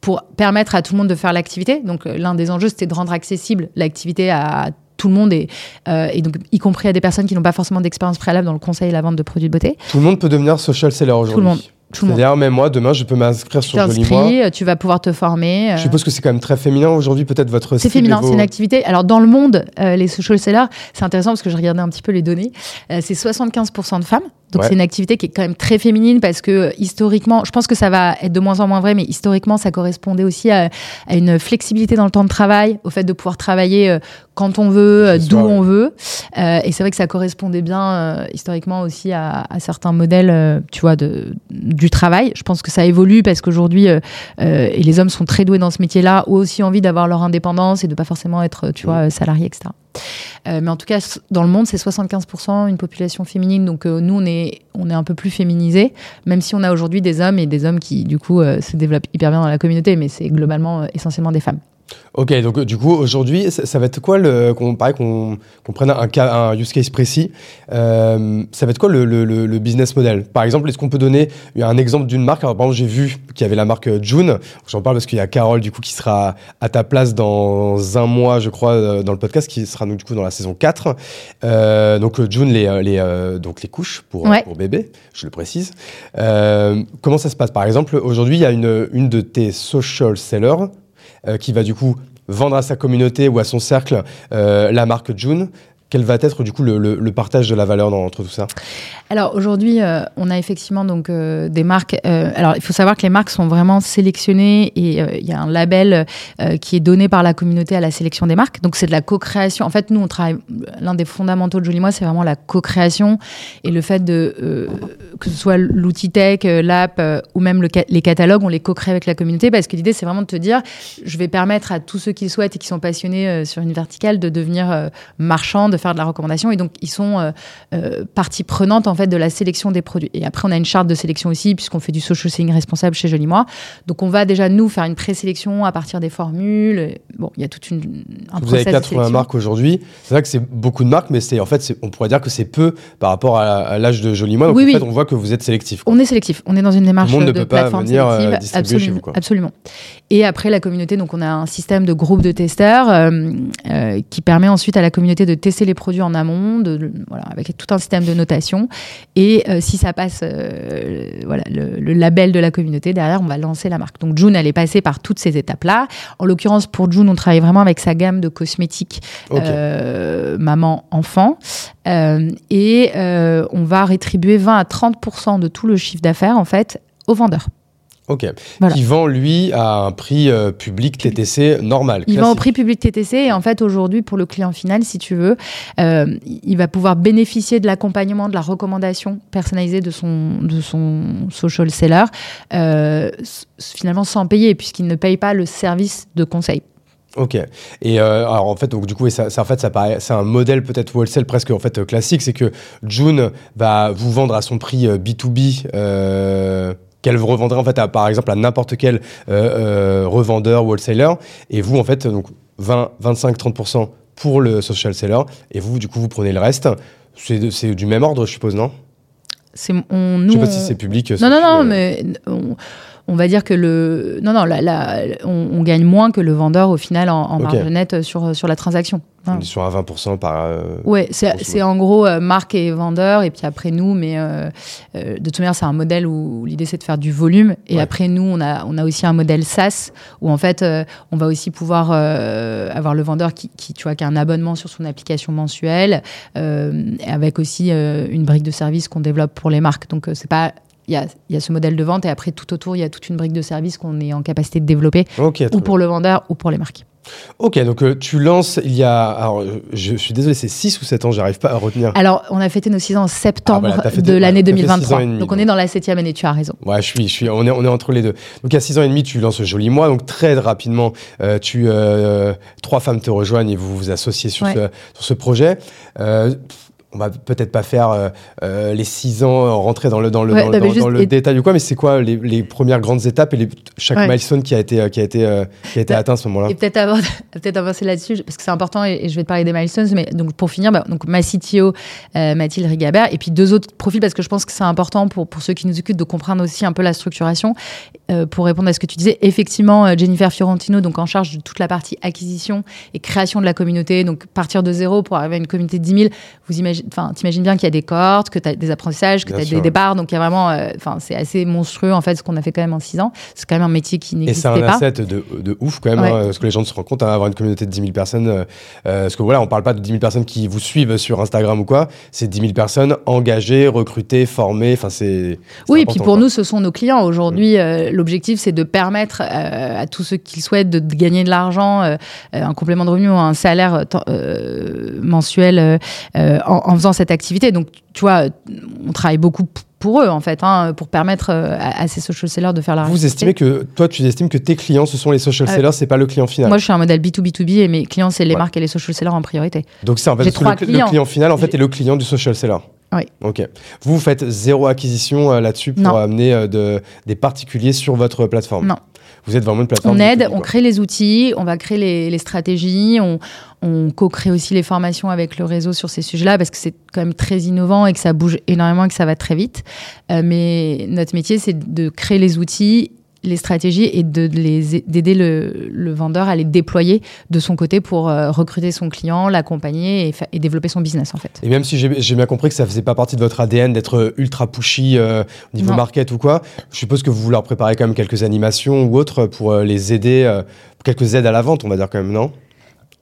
pour permettre à tout le monde de faire l'activité. Donc euh, l'un des enjeux, c'était de rendre accessible l'activité à tout le monde et, euh, et donc y compris à des personnes qui n'ont pas forcément d'expérience préalable dans le conseil et la vente de produits de beauté. Tout le monde peut devenir social seller aujourd'hui. le monde. Tout le monde. C'est-à-dire, même moi, demain, je peux m'inscrire sur t'inscris, euh, tu vas pouvoir te former. euh, Je suppose que c'est quand même très féminin aujourd'hui, peut-être votre C'est féminin, vos- c'est une activité. Alors dans le monde, euh, les social sellers, c'est intéressant parce que je regardais un petit peu les données. Euh, c'est 75% de femmes. Donc Ouais. c'est une activité qui est quand même très féminine parce que euh, historiquement, je pense que ça va être de moins en moins vrai, mais historiquement, ça correspondait aussi à, à une flexibilité dans le temps de travail, au fait de pouvoir travailler euh, quand on veut, euh, d'où on veut. Euh, et c'est vrai que ça correspondait bien euh, historiquement aussi à, à certains modèles, euh, tu vois, de, du travail. Je pense que ça évolue parce qu'aujourd'hui, euh, euh, et les hommes sont très doués dans ce métier-là, ont aussi envie d'avoir leur indépendance et de pas forcément être, tu vois, salarié, etc. Euh, mais en tout cas, dans le monde, c'est 75% une population féminine. Donc euh, nous, on est, on est un peu plus féminisé, même si on a aujourd'hui des hommes et des hommes qui, du coup, euh, se développent hyper bien dans la communauté, mais c'est globalement essentiellement des femmes. Ok, donc euh, du coup, aujourd'hui, ça, ça va être quoi le. Qu'on, pareil, qu'on, qu'on prenne un, cas, un use case précis. euh, ça va être quoi le, le- le- le business model? Par exemple, est-ce qu'on peut donner un exemple d'une marque? Alors, par exemple, j'ai vu qu'il y avait la marque euh, June. J'en parle parce qu'il y a Carole, du coup, qui sera à ta place dans un mois, je crois, dans le podcast, qui sera donc, du coup dans la saison 4. Euh, donc, June, les, les, euh, donc, les couches pour, Ouais. pour bébé, je le précise. Comment ça se passe? Par exemple, aujourd'hui, il y a une, une de tes social sellers qui va du coup vendre à sa communauté ou à son cercle euh, la marque June. Quel va être du coup le, partage de la valeur entre tout ça? Alors aujourd'hui, euh, on a effectivement donc euh, des marques. euh, alors il faut savoir que les marques sont vraiment sélectionnées et il y a un label qui est donné par la communauté à la sélection des marques. Donc c'est de la co-création. En fait, nous on travaille. L'un des fondamentaux de Jolie Moi, c'est vraiment la co-création et le fait de que ce soit l'outil tech, l'app ou même les catalogues, on les co-crée avec la communauté parce que l'idée c'est vraiment de te dire, je vais permettre à tous ceux qui le souhaitent et qui sont passionnés sur une verticale de devenir marchands, faire de la recommandation et donc ils sont euh, euh, partie prenante en fait de la sélection des produits. Et après on a une charte de sélection aussi puisqu'on fait du social selling responsable chez Joli Moi. Donc on va déjà nous faire une présélection à partir des formules. Bon, il y a toute une un Vous avez process de 80 sélection. marques aujourd'hui. C'est vrai que c'est beaucoup de marques, mais c'est en fait, on pourrait dire que c'est peu par rapport à, à l'âge de Joli Moi. Donc Oui, en oui. fait, on voit que vous êtes sélectif. quoi. On est sélectif. On est dans une démarche monde ne peut pas venir, euh, sélective. distribuer absolument, chez vous, quoi. absolument. Et après la communauté, donc on a un système de groupe de testeurs euh, euh, qui permet ensuite à la communauté de tester les produits en amont, de, de- voilà, avec tout un système de notation. Et euh, si ça passe, euh, voilà, le, le label de la communauté derrière, on va lancer la marque. Donc June, elle est passée par toutes ces étapes-là. En l'occurrence, pour June, on travaille vraiment avec sa gamme de cosmétiques euh, maman enfant Euh, et euh, on va rétribuer 20 à 30% de tout le chiffre d'affaires en fait aux vendeurs. Ok. Voilà. Qui vend lui à un prix euh, public TTC normal. Il va au prix public TTC et en fait aujourd'hui pour le client final, si tu veux, euh, il va pouvoir bénéficier de l'accompagnement, de la recommandation personnalisée de son de son social seller, euh, finalement sans payer puisqu'il ne paye pas le service de conseil. Ok. Et euh, alors en fait, donc du coup, ça, ça, en fait, ça paraît, c'est un modèle peut-être wholesale presque en fait classique, c'est que June va vous vendre à son prix euh, B2B. Euh, qu'elle revendrait en fait à, par exemple à n'importe quel euh, euh, revendeur ou wholesaler et vous en fait donc 20 25 30% pour le social seller et vous du coup vous prenez le reste c'est du même ordre je suppose non? C'est on, nous. je sais pas on- si c'est public Non, non, non, mais on, on va dire que le. Non, non, on, on gagne moins que le vendeur au final en, en Ok. marge nette sur, sur la transaction. On Hein. est sur un 20% par euh, Ouais, c'est en gros euh, marque et vendeur, et puis après nous, mais euh, euh, de toute manière, c'est un modèle où, l'idée c'est de faire du volume. Et Ouais. après nous, on a, on a aussi un modèle SaaS où en fait, on va aussi pouvoir avoir le vendeur qui, qui, tu vois, qui a un abonnement sur son application mensuelle, avec aussi une brique de service qu'on développe pour les marques. Donc, c'est pas. Il y a, il y a ce modèle de vente et après tout autour, il y a toute une brique de service qu'on est en capacité de développer, ou bien. pour le vendeur ou pour les marques. Ok donc euh, tu lances il y a alors euh, je suis désolé c'est 6 ou 7 ans j'arrive pas à retenir Alors, on a fêté nos 6 ans en septembre Ah, voilà, t'as fêté- de l'année voilà, t'as fait six ans 2023. et demi, donc, on est dans la septième année, tu as raison. Ouais, je suis, je suis, on est, on est entre les deux. Donc à 6 ans et demi, tu lances Joli Moi. Donc très rapidement, euh, tu, euh, trois femmes te rejoignent et vous vous associez sur, Ouais. ce, sur ce projet. On va peut-être pas faire euh, euh, les 6 ans, euh, rentrer dans le, dans le, Ouais, dans, non, mais dans- juste- dans le et- détail ou quoi, mais c'est quoi les, les premières grandes étapes et les, chaque Ouais. milestone qui a été, qui a été, qui a été atteint à ce moment-là? Et peut-être avant, avancer là-dessus, parce que c'est important et, et je vais te parler des milestones. Mais donc pour finir, bah, donc ma CTO, euh, Mathilde Rigabert, et puis deux autres profils, parce que je pense que c'est important pour, pour ceux qui nous écoutent de comprendre aussi un peu la structuration. Euh, pour répondre à ce que tu disais, effectivement, Jennifer Fiorentino, donc en charge de toute la partie acquisition et création de la communauté, donc partir de zéro pour arriver à une communauté de 10 000, vous imaginez, enfin, t'imagines bien qu'il y a des cohortes, que tu as des apprentissages, que tu as des départs, donc il y a vraiment, euh, enfin, c'est assez monstrueux en fait ce qu'on a fait quand même en 6 ans. C'est quand même un métier qui Et c'est un pas. asset de, de ouf quand même, Ouais. hein, parce que les gens se rendent compte, hein, avoir une communauté de 10 000 personnes, euh, euh, parce que voilà, on parle pas de 10 000 personnes qui vous suivent sur Instagram ou quoi, c'est 10 000 personnes engagées, recrutées, formées, enfin c'est... Oui, et puis pour quoi. Mm. nous, ce sont nos clients. Aujourd'hui, euh, l'objectif, c'est de permettre à tous ceux qui le souhaitent de, de gagner de l'argent, un complément de revenu ou un salaire mensuel en, en faisant cette activité. Donc, tu vois, on travaille beaucoup pour eux, en fait, hein, pour permettre euh, à, à ces social sellers de faire la Vous estimez que, toi tu estimes que tes clients, ce sont les social Euh, sellers, c'est pas le client final? Moi, je suis un modèle B2B2B et mes clients, c'est les Ouais. marques et les social sellers en priorité. Donc c'est en fait le, le client final en fait est le client du social seller. Oui. Ok. Vous, vous faites zéro acquisition euh, là-dessus pour Non. amener euh, de, des particuliers sur votre plateforme? Non. Vous êtes vraiment une plateforme. On aide, B2B, on crée les outils, on va créer les, les stratégies, on, on co-crée aussi les formations avec le réseau sur ces sujets-là parce que c'est quand même très innovant et que ça bouge énormément et que ça va très vite. Euh, mais notre métier, c'est de créer les outils les stratégies et de les d'aider le, le vendeur à les déployer de son côté pour euh, recruter son client, l'accompagner et, développer son business en fait. Et même si j'ai bien compris que ça faisait pas partie de votre ADN d'être ultra pushy euh, au niveau Non. market ou quoi, je suppose que vous leur préparez quand même quelques animations ou autres pour euh, les aider, euh, quelques aides à la vente, on va dire quand même, non?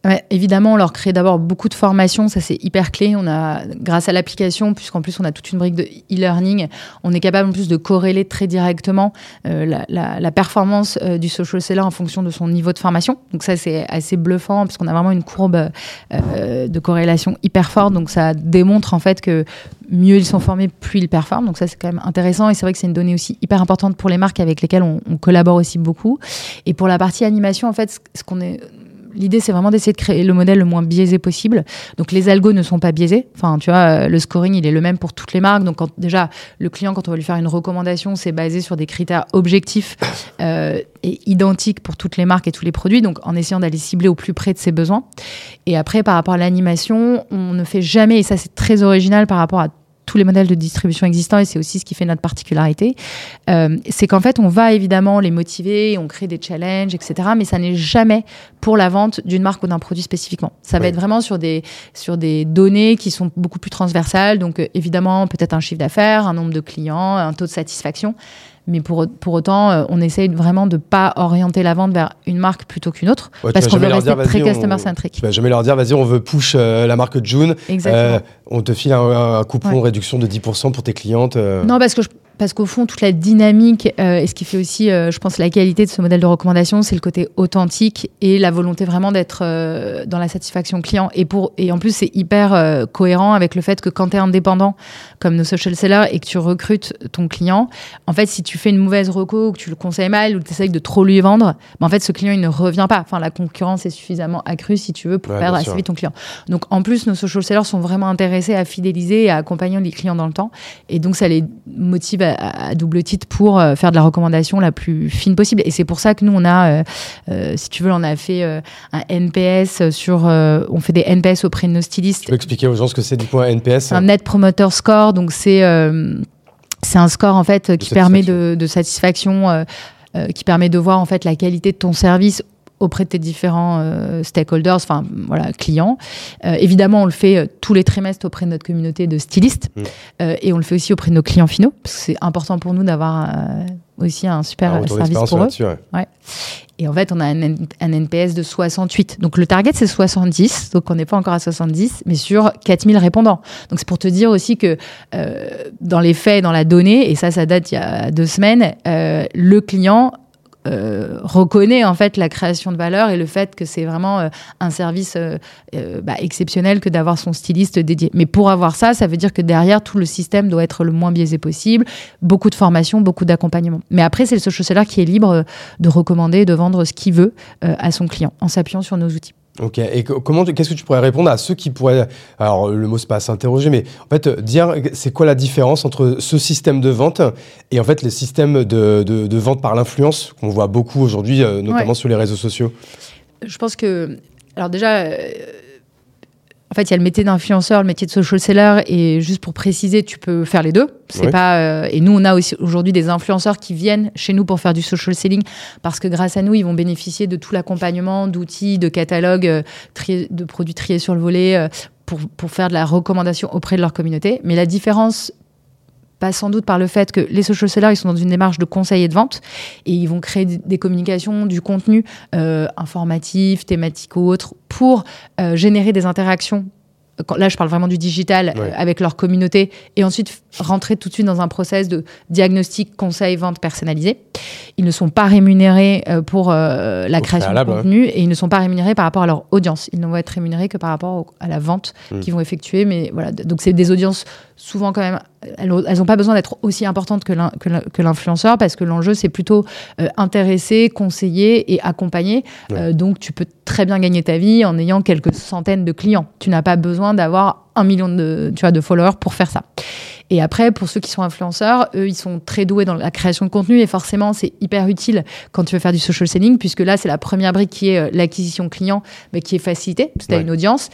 Ouais, évidemment, on leur crée d'abord beaucoup de formations, ça c'est hyper clé. On a, grâce à l'application, puisqu'en plus on a toute une brique de e-learning, on est capable en plus de corréler très directement euh, la, la- la performance euh, du social seller en fonction de son niveau de formation. Donc ça c'est assez bluffant parce qu'on a vraiment une courbe euh, de corrélation hyper forte. Donc ça démontre en fait que mieux ils sont formés, plus ils performent. Donc ça c'est quand même intéressant et c'est vrai que c'est une donnée aussi hyper importante pour les marques avec lesquelles on, on collabore aussi beaucoup. Et pour la partie animation, en fait, ce qu'on est L'idée, c'est vraiment d'essayer de créer le modèle le moins biaisé possible. Donc, les algos ne sont pas biaisés. Enfin, tu vois, euh, le scoring, il est le même pour toutes les marques. Donc, quand, déjà, le client, quand on va lui faire une recommandation, c'est basé sur des critères objectifs euh, et identiques pour toutes les marques et tous les produits. Donc, en essayant d'aller cibler au plus près de ses besoins. Et après, par rapport à l'animation, on ne fait jamais, et ça, c'est très original par rapport à tous les modèles de distribution existants et c'est aussi ce qui fait notre particularité, euh, c'est qu'en fait on va évidemment les motiver, on crée des challenges, etc. Mais ça n'est jamais pour la vente d'une marque ou d'un produit spécifiquement. Ça va Ouais. être vraiment sur des sur des données qui sont beaucoup plus transversales. Donc euh, évidemment peut-être un chiffre d'affaires, un nombre de clients, un taux de satisfaction. Mais pour, pour autant, euh, on essaye vraiment de ne pas orienter la vente vers une marque plutôt qu'une autre, Ouais, parce qu'on veut rester dire, très customer-centric. Tu vas jamais leur dire, vas-y, on veut push euh, la marque June, Exactement. euh, on te file un, un coupon Ouais. réduction de 10% pour tes clientes. euh. Non, parce que je- parce qu'au fond, toute la dynamique euh, et ce qui fait aussi, euh, je pense, la qualité de ce modèle de recommandation, c'est le côté authentique et la volonté vraiment d'être euh, dans la satisfaction client. Et, pour, et en plus, c'est hyper cohérent avec le fait que quand tu es indépendant, comme nos social sellers, et que tu recrutes ton client, en fait, si tu fais une mauvaise reco, ou que tu le conseilles mal, ou que tu essayes de trop lui vendre, ben, en fait, ce client, il ne revient pas. Enfin, la concurrence est suffisamment accrue, si tu veux, pour Ouais, perdre assez vite ton client. Donc, en plus, nos social sellers sont vraiment intéressés à fidéliser et à accompagner les clients dans le temps. Et donc, ça les motive à, à double titre pour euh, faire de la recommandation la plus fine possible. Et c'est pour ça que nous, on a, euh, euh, si tu veux, on a fait un NPS sur, on fait des NPS auprès de nos stylistes. Tu peux expliquer aux gens ce que c'est du point NPS C'est un Net Promoter Score, donc c'est c'est un score en fait qui permet de, de satisfaction, euh, euh, qui permet de voir en fait la qualité de ton service auprès de tes différents euh, stakeholders, enfin voilà, clients. Euh, évidemment, on le fait euh, tous les trimestres auprès de notre communauté de stylistes Mm. Et on le fait aussi auprès de nos clients finaux parce que c'est important pour nous d'avoir aussi un super Un service pour eux. là-dessus, ouais. Et en fait, on a un, un NPS de 68. Donc le target, c'est 70. Donc on n'est pas encore à 70, mais sur 4000 répondants. Donc c'est pour te dire aussi que dans les faits, dans la donnée, et ça, ça date il y a deux semaines, le client euh, reconnaît en fait la création de valeur et le fait que c'est vraiment euh, un service euh, bah, exceptionnel que d'avoir son styliste dédié. Mais pour avoir ça, ça veut dire que derrière tout le système doit être le moins biaisé possible, beaucoup de formation, beaucoup d'accompagnement. Mais après, c'est le social seller qui est libre de recommander, de vendre ce qu'il veut à son client en s'appuyant sur nos outils. Ok. Et co- comment, qu'est-ce que tu pourrais répondre à ceux qui pourraient, alors le mot c'est pas s'interroger, mais en fait dire c'est quoi la différence entre ce système de vente et en fait les systèmes de, de, de vente par l'influence qu'on voit beaucoup aujourd'hui, euh, notamment Ouais. sur les réseaux sociaux? Je pense que, alors déjà, euh, en fait, il y a le métier d'influenceur, le métier de social seller, et juste pour préciser, tu peux faire les deux. C'est pas. euh, et nous, on a aussi aujourd'hui des influenceurs qui viennent chez nous pour faire du social selling, parce que grâce à nous, ils vont bénéficier de tout l'accompagnement, d'outils, de catalogues, euh, triés- de produits triés sur le volet, euh, pour, pour faire de la recommandation auprès de leur communauté. Mais la différence passe sans doute par le fait que les social sellers, ils sont dans une démarche de conseil et de vente et ils vont créer des- communications, du contenu euh, informatif, thématique ou autre pour euh, générer des interactions. Quand- là, je parle vraiment du digital Ouais. euh, avec leur communauté et ensuite rentrer tout de suite dans un process de diagnostic, conseil, vente personnalisé. Ils ne sont pas rémunérés pour la Au création de ouais. contenu et ils ne sont pas rémunérés par rapport à leur audience. Ils ne vont être rémunérés que par rapport au- à la vente Mm. qu'ils vont effectuer. Mais voilà, donc c'est des audiences souvent quand même. Elles n'ont pas besoin d'être aussi importantes que l'in- que l'in- que l'influenceur parce que l'enjeu c'est plutôt euh, intéresser, conseiller et accompagner. Ouais. Euh, donc tu peux très bien gagner ta vie en ayant quelques centaines de clients. Tu n'as pas besoin d'avoir un million de, tu vois, de followers pour faire ça. Et après, pour ceux qui sont influenceurs, eux, ils sont très doués dans la création de contenu et forcément, c'est hyper utile quand tu veux faire du social selling, puisque là, c'est la première brique qui est euh, l'acquisition client, mais qui est facilitée, parce que tu as Ouais. une audience.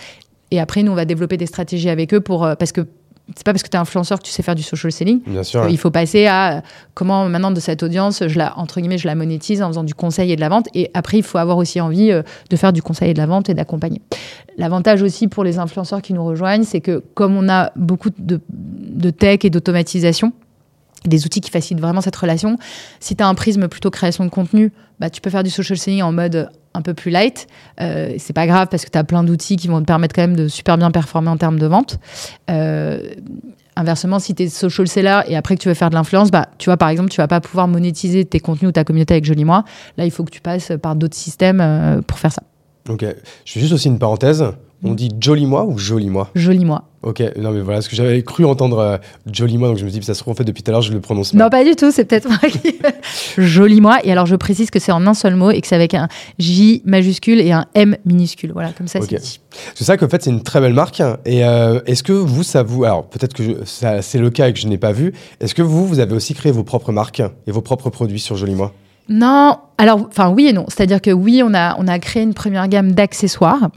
Et après, nous, on va développer des stratégies avec eux pour, euh, parce que c'est pas parce que tu es influenceur que tu sais faire du social selling. Bien sûr. Il faut passer à euh, comment maintenant de cette audience, je la entre guillemets, je la monétise en faisant du conseil et de la vente. Et après, il faut avoir aussi envie euh, de faire du conseil et de la vente et d'accompagner. L'avantage aussi pour les influenceurs qui nous rejoignent, c'est que comme on a beaucoup de, de tech et d'automatisation, des outils qui facilitent vraiment cette relation. Si tu as un prisme plutôt création de contenu, bah, tu peux faire du social selling en mode un peu plus light. Euh, c'est pas grave parce que tu as plein d'outils qui vont te permettre quand même de super bien performer en termes de vente. Euh, inversement, si tu es social seller et après que tu veux faire de l'influence, bah, tu vois, par exemple, tu vas pas pouvoir monétiser tes contenus ou ta communauté avec Joli Moi. Là, il faut que tu passes par d'autres systèmes euh, pour faire ça. Ok. Je fais juste aussi une parenthèse. On dit joli moi ou joli moi Joli Moi. Ok. Non mais voilà, ce que j'avais cru entendre euh, joli moi, donc je me dis ça se trouve en fait depuis tout à l'heure je le prononce Non, pas du tout, c'est peut-être moi qui. Joli moi. Et alors, je précise que c'est en un seul mot et que c'est avec un J majuscule et un M minuscule. Voilà, comme ça, c'est dit. C'est ça qu'en fait c'est une très belle marque. Et euh, est-ce que vous, ça vous, alors peut-être que je- c'est le cas et que je n'ai pas vu. Est-ce que vous, vous avez aussi créé vos propres marques et vos propres produits sur Joli Moi? Non, alors, enfin, oui et non. C'est-à-dire que oui, on a, on a créé une première gamme d'accessoires,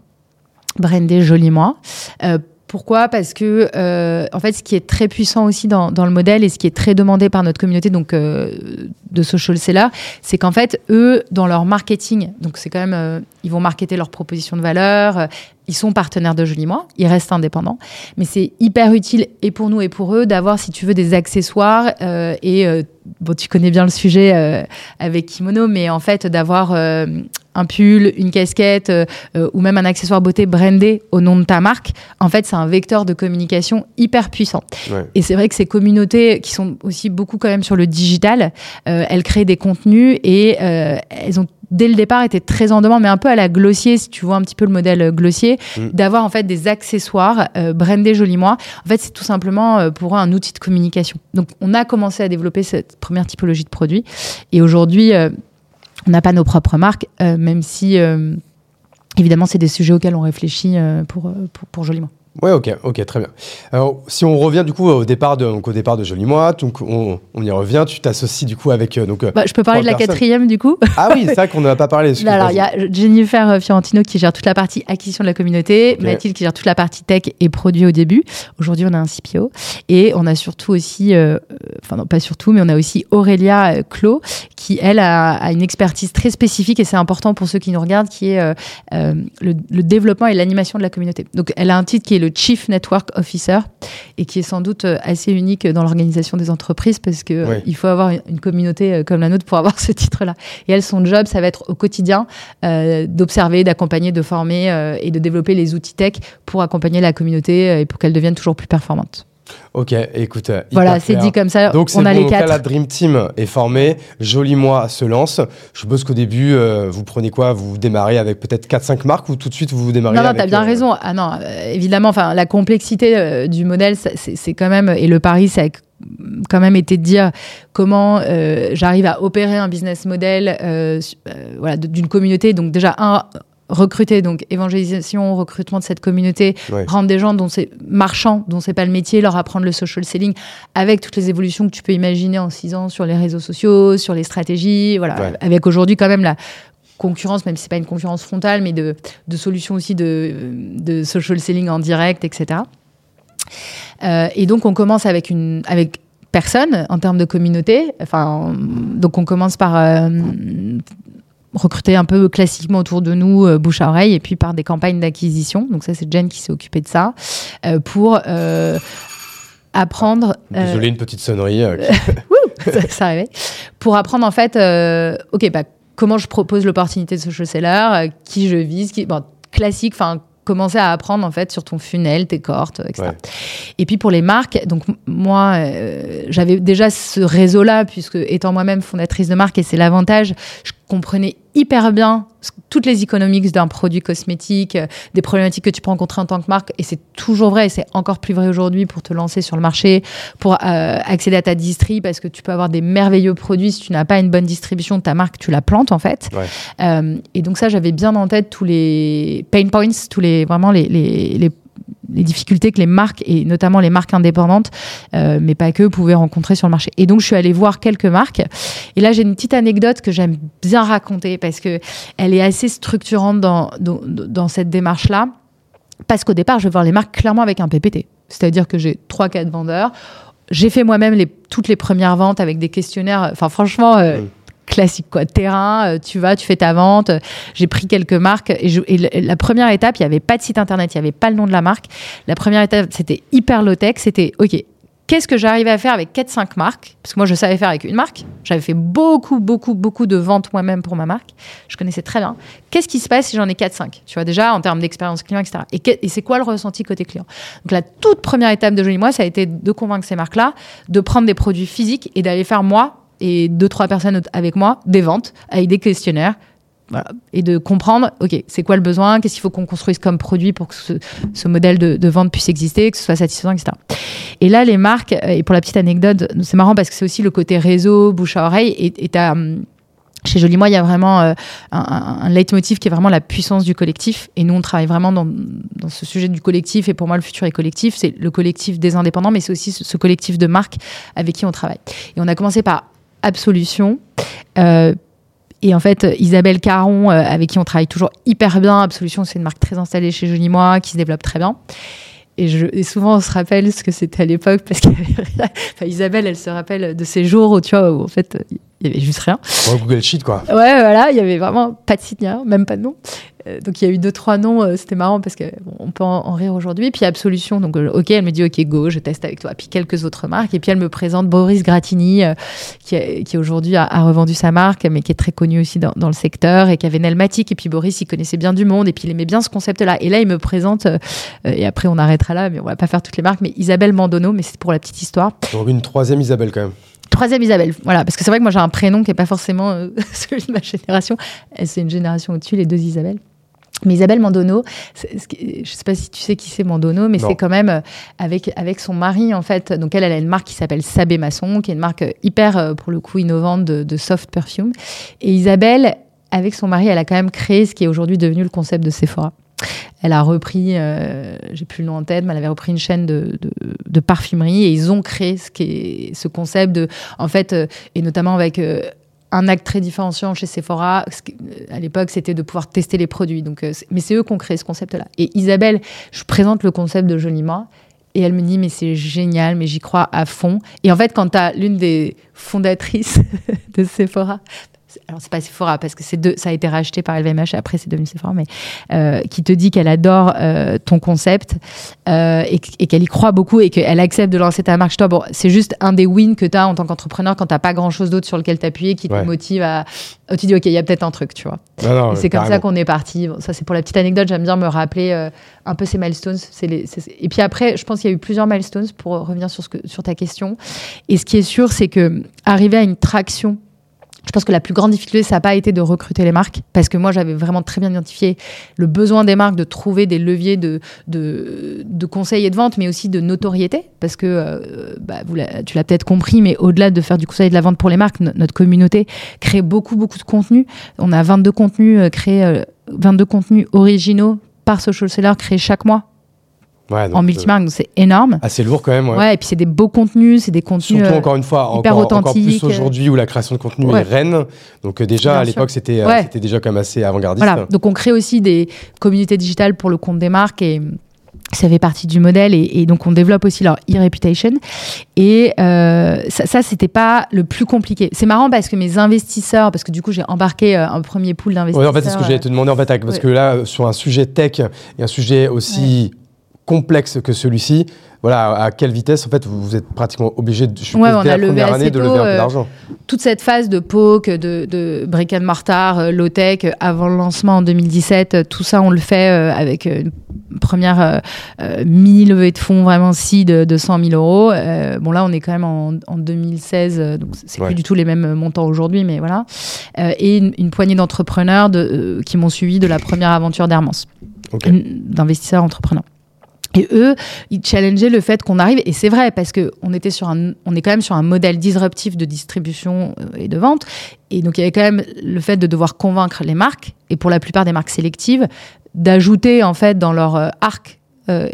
brandés Joli Moi. Euh, pourquoi? Parce que, euh, en fait, ce qui est très puissant aussi dans, dans le modèle et ce qui est très demandé par notre communauté donc euh, de social sellers, c'est qu'en fait, eux, dans leur marketing, donc c'est quand même, euh, ils vont marketer leur proposition de valeur, euh, ils sont partenaires de Joli Moi, ils restent indépendants, mais c'est hyper utile et pour nous et pour eux d'avoir, si tu veux, des accessoires euh, et euh, bon, tu connais bien le sujet avec Kimono, mais en fait d'avoir un pull, une casquette euh, euh, ou même un accessoire beauté brandé au nom de ta marque, en fait, c'est un vecteur de communication hyper puissant. Ouais. Et c'est vrai que ces communautés qui sont aussi beaucoup quand même sur le digital, euh, elles créent des contenus et euh, elles ont dès le départ été très en demande, mais un peu à la Glossier, si tu vois un petit peu le modèle Glossier, Mm. d'avoir en fait des accessoires euh, brandés joli moi. En fait, c'est tout simplement euh, pour eux un outil de communication. Donc, on a commencé à développer cette première typologie de produits et aujourd'hui, euh, on n'a pas nos propres marques, euh, même si euh, évidemment, c'est des sujets auxquels on réfléchit euh, pour, pour, pour joli moi. Ouais, ok, ok, très bien. Alors, si on revient du coup au départ de, donc, au départ de Joli Moi, donc on, on y revient, tu t'associes du coup avec euh, donc. euh, Bah, je peux parler de la personnes. quatrième du coup. Ah oui, c'est vrai qu'on n'en a pas parlé. Alors, il y a Jennifer euh, Fiorentino qui gère toute la partie acquisition de la communauté. Mathilde qui gère toute la partie tech et produit au début. Aujourd'hui, on a un CPO et on a surtout aussi, euh, enfin non pas surtout, mais on a aussi Aurélia Clos qui elle a, a une expertise très spécifique et c'est important pour ceux qui nous regardent, qui est euh, le, le développement et l'animation de la communauté. Donc, elle a un titre qui est le Chief Network Officer et qui est sans doute euh, assez unique dans l'organisation des entreprises parce que euh, Oui. il faut avoir une- communauté euh, comme la nôtre pour avoir ce titre-là. Et elle, son job, ça va être au quotidien euh, d'observer, d'accompagner, de former euh, et de développer les outils tech pour accompagner la communauté et pour qu'elle devienne toujours plus performante. Ok, écoute. Voilà, c'est dit comme ça. Donc c'est on bon, a les quatre. la Dream Team est formée, Joli Moi se lance. Je suppose qu'au début, euh, vous prenez quoi? Vous démarrez avec peut-être 4-5 marques ou tout de suite vous démarrez Non, non, t'as bien euh, raison. Ah non, euh, évidemment, enfin, la complexité du modèle, c'est c'est quand même, et le pari, ça a quand même été de dire comment j'arrive à opérer un business model voilà, d'une communauté. Donc déjà, un, recruter, donc évangélisation, recrutement de cette communauté, Ouais. rendre des gens dont c'est marchands, dont c'est pas le métier, leur apprendre le social selling avec toutes les évolutions que tu peux imaginer en six ans sur les réseaux sociaux, sur les stratégies, voilà, Ouais. avec aujourd'hui quand même la concurrence, même si c'est pas une concurrence frontale, mais de, de solutions aussi de, de social selling en direct, etc. Euh, et donc on commence avec une avec personne en termes de communauté. Enfin, donc on commence par euh, recruter un peu classiquement autour de nous, euh, bouche à oreille, et puis par des campagnes d'acquisition. Donc ça, c'est Jen qui s'est occupée de ça euh, pour euh, apprendre. Désolé, une petite sonnerie. ça, ça arrivait. Pour apprendre en fait, ok, bah, comment je propose l'opportunité de social seller, euh, qui je vise, qui, bon, classique, enfin commencer à apprendre en fait sur ton funnel, tes cohortes, etc. Ouais. Et puis pour les marques, donc moi euh, j'avais déjà ce réseau-là puisque étant moi-même fondatrice de marque et c'est l'avantage, je comprenais hyper bien toutes les économiques d'un produit cosmétique, euh, des problématiques que tu peux rencontrer en tant que marque et c'est toujours vrai et c'est encore plus vrai aujourd'hui pour te lancer sur le marché, pour euh, accéder à ta distri parce que tu peux avoir des merveilleux produits si tu n'as pas une bonne distribution, ta marque tu la plantes en fait. Ouais. Euh, et donc ça, j'avais bien en tête tous les pain points, tous les vraiment les, les, les, les difficultés que les marques et notamment les marques indépendantes, euh, mais pas que, pouvaient rencontrer sur le marché. Et donc je suis allée voir quelques marques. Et là, j'ai une petite anecdote que j'aime bien raconter parce que elle est assez structurante dans, dans, cette démarche-là. Parce qu'au départ, je vais voir les marques clairement avec un PPT. C'est-à-dire que j'ai trois, quatre vendeurs. J'ai fait moi-même toutes les premières ventes avec des questionnaires. Enfin, franchement, euh, Mm. Classique quoi. Terrain, euh, tu vas, tu fais ta vente. J'ai pris quelques marques et, la première étape, il n'y avait pas de site internet, il n'y avait pas le nom de la marque. La première étape, c'était hyper low tech. C'était ok. Qu'est-ce que j'arrivais à faire avec 4-5 marques? Parce que moi, je savais faire avec une marque. J'avais fait beaucoup, beaucoup, beaucoup de ventes moi-même pour ma marque. Je connaissais très bien. Qu'est-ce qui se passe si j'en ai 4-5 Tu vois, déjà, en termes d'expérience client, etc. Et c'est quoi le ressenti côté client? Donc, la toute première étape de Joli Moi, ça a été de convaincre ces marques-là de prendre des produits physiques et d'aller faire moi et deux, trois personnes avec moi des ventes avec des questionnaires. Et de comprendre, OK, c'est quoi le besoin Qu'est-ce qu'il faut qu'on construise comme produit pour que ce, modèle de, vente puisse exister, que ce soit satisfaisant, etc. Et là, les marques, euh, et pour la petite anecdote, c'est marrant parce que c'est aussi le côté réseau, bouche à oreille. Et hum, chez Joli Moi, il y a vraiment euh, un, leitmotiv qui est vraiment la puissance du collectif. Et nous, on travaille vraiment dans, ce sujet du collectif. Et pour moi, le futur est collectif. C'est le collectif des indépendants, mais c'est aussi ce collectif de marques avec qui on travaille. Et on a commencé par Absolution. Euh, et en fait, Isabelle Caron, euh, avec qui on travaille toujours hyper bien, Absolution, c'est une marque très installée chez Joli Moi, qui se développe très bien. Et, je, et souvent, on se rappelle ce que c'était à l'époque, parce qu'il y avait rien. Enfin, Isabelle, elle se rappelle de ces jours où, tu vois, où en fait, il y avait juste rien. Ouais, Google Sheet, quoi. Ouais, voilà, il y avait vraiment pas de site, rien, même pas de nom. Euh, donc il y a eu deux trois noms, euh, c'était marrant parce que bon, on peut en, en rire aujourd'hui. Puis Absolution, donc euh, ok, elle me dit ok go, je teste avec toi. Puis quelques autres marques et puis elle me présente Boris Gratini euh, qui, qui aujourd'hui a, a revendu sa marque, mais qui est très connu aussi dans, dans le secteur et qui avait Nelmatic. Et puis Boris, il connaissait bien du monde et puis il aimait bien ce concept-là. Et là, il me présente euh, et après on arrêtera là, mais on va pas faire toutes les marques. Mais Isabelle Mandono, mais c'est pour la petite histoire. Donc une troisième Isabelle quand même. Troisième Isabelle, voilà, parce que c'est vrai que moi j'ai un prénom qui est pas forcément euh, celui de ma génération. C'est une génération au-dessus, les deux Isabelle. Mais Isabelle Mandono, je sais pas si tu sais qui c'est Mandono, mais c'est quand même euh, avec, avec son mari en fait. Donc elle, elle a une marque qui s'appelle Sabé Masson, qui est une marque euh, hyper euh, pour le coup innovante de, de soft perfume. Et Isabelle, avec son mari, elle a quand même créé ce qui est aujourd'hui devenu le concept de Sephora. Elle a repris, euh, j'ai plus le nom en tête, mais elle avait repris une chaîne de, de, de parfumerie et ils ont créé ce, qui est, ce concept de, en fait, euh, et notamment avec euh, un acte très différenciant chez Sephora. Euh, à l'époque, c'était de pouvoir tester les produits. Donc, euh, mais c'est eux qui ont créé ce concept-là. Et Isabelle, je présente le concept de Joliment. Et elle me dit, mais c'est génial, mais j'y crois à fond. Et en fait, quand tu as l'une des fondatrices de Sephora, alors c'est pas Sephora parce que c'est deux, ça a été racheté par LVMH et après c'est devenu Sephora, mais euh, qui te dit qu'elle adore euh, ton concept euh, et, qu- et qu'elle y croit beaucoup et qu'elle accepte de lancer ta marque. Dis, bon, c'est juste un des wins que tu as en tant qu'entrepreneur quand t'as pas grand chose d'autre sur lequel t'appuyer qui te Ouais. motive à. oh, tu dis, ok, il y a peut-être un truc, tu vois. Non, non, Et c'est comme ça qu'on est parti. Bon, ça, c'est pour la petite anecdote. J'aime bien me rappeler un peu ces milestones. C'est les, c'est- Et puis après, je pense qu'il y a eu plusieurs milestones pour revenir sur, ce que, sur ta question. Et ce qui est sûr, c'est que arriver à une traction. Je pense que la plus grande difficulté, ça n'a pas été de recruter les marques, parce que moi, j'avais vraiment très bien identifié le besoin des marques de trouver des leviers de, de, de conseil et de vente, mais aussi de notoriété, parce que euh, bah, tu l'as peut-être compris, mais au-delà de faire du conseil et de la vente pour les marques, no- notre communauté crée beaucoup, beaucoup de contenu. On a 22 contenus euh, créés, euh, 22 contenus originaux par social seller créés chaque mois Ouais, donc, en euh, multimarque, donc c'est énorme. Assez lourd quand même. ouais. Ouais. et puis c'est des beaux contenus, c'est des contenus. Surtout euh, encore une fois, hyper encore, plus aujourd'hui où la création de contenu Ouais. est reine. Donc euh, déjà Bien à l'époque c'était euh, Ouais. déjà quand même assez avant-gardiste. Voilà, donc on crée aussi des communautés digitales pour le compte des marques et ça fait partie du modèle et, et donc on développe aussi leur e-reputation et euh, ça, ça c'était pas le plus compliqué. C'est marrant parce que mes investisseurs, parce que du coup j'ai embarqué euh, un premier pool Ouais, d'investisseurs. en fait, c'est ce que j'allais te demander en fait, parce ouais. que là, euh, sur un sujet tech et un sujet aussi complexe que celui-ci, voilà, à quelle vitesse en fait vous, êtes pratiquement obligé de, je Ouais, on la a première année de lever un peu euh, d'argent. toute cette phase de POC, de, de brick and mortar, euh, low tech, euh, avant le lancement en 2017, euh, tout ça on le fait avec une première euh, mini levée de fonds vraiment si de, de 100 000 euros. Euh, bon là on est quand même en, en 2016, euh, donc c'est Ouais. plus du tout les mêmes montants aujourd'hui, mais voilà. Euh, et une, une poignée d'entrepreneurs de, qui m'ont suivi de la première aventure d'Hermance, d'investisseurs entrepreneurs. Et eux, ils challengeaient le fait qu'on arrive, et c'est vrai, parce que on était sur un, on est quand même sur un modèle disruptif de distribution euh, et de vente, et donc il y avait quand même le fait de devoir convaincre les marques, et pour la plupart des marques sélectives, d'ajouter en fait dans leur euh, arc. euh,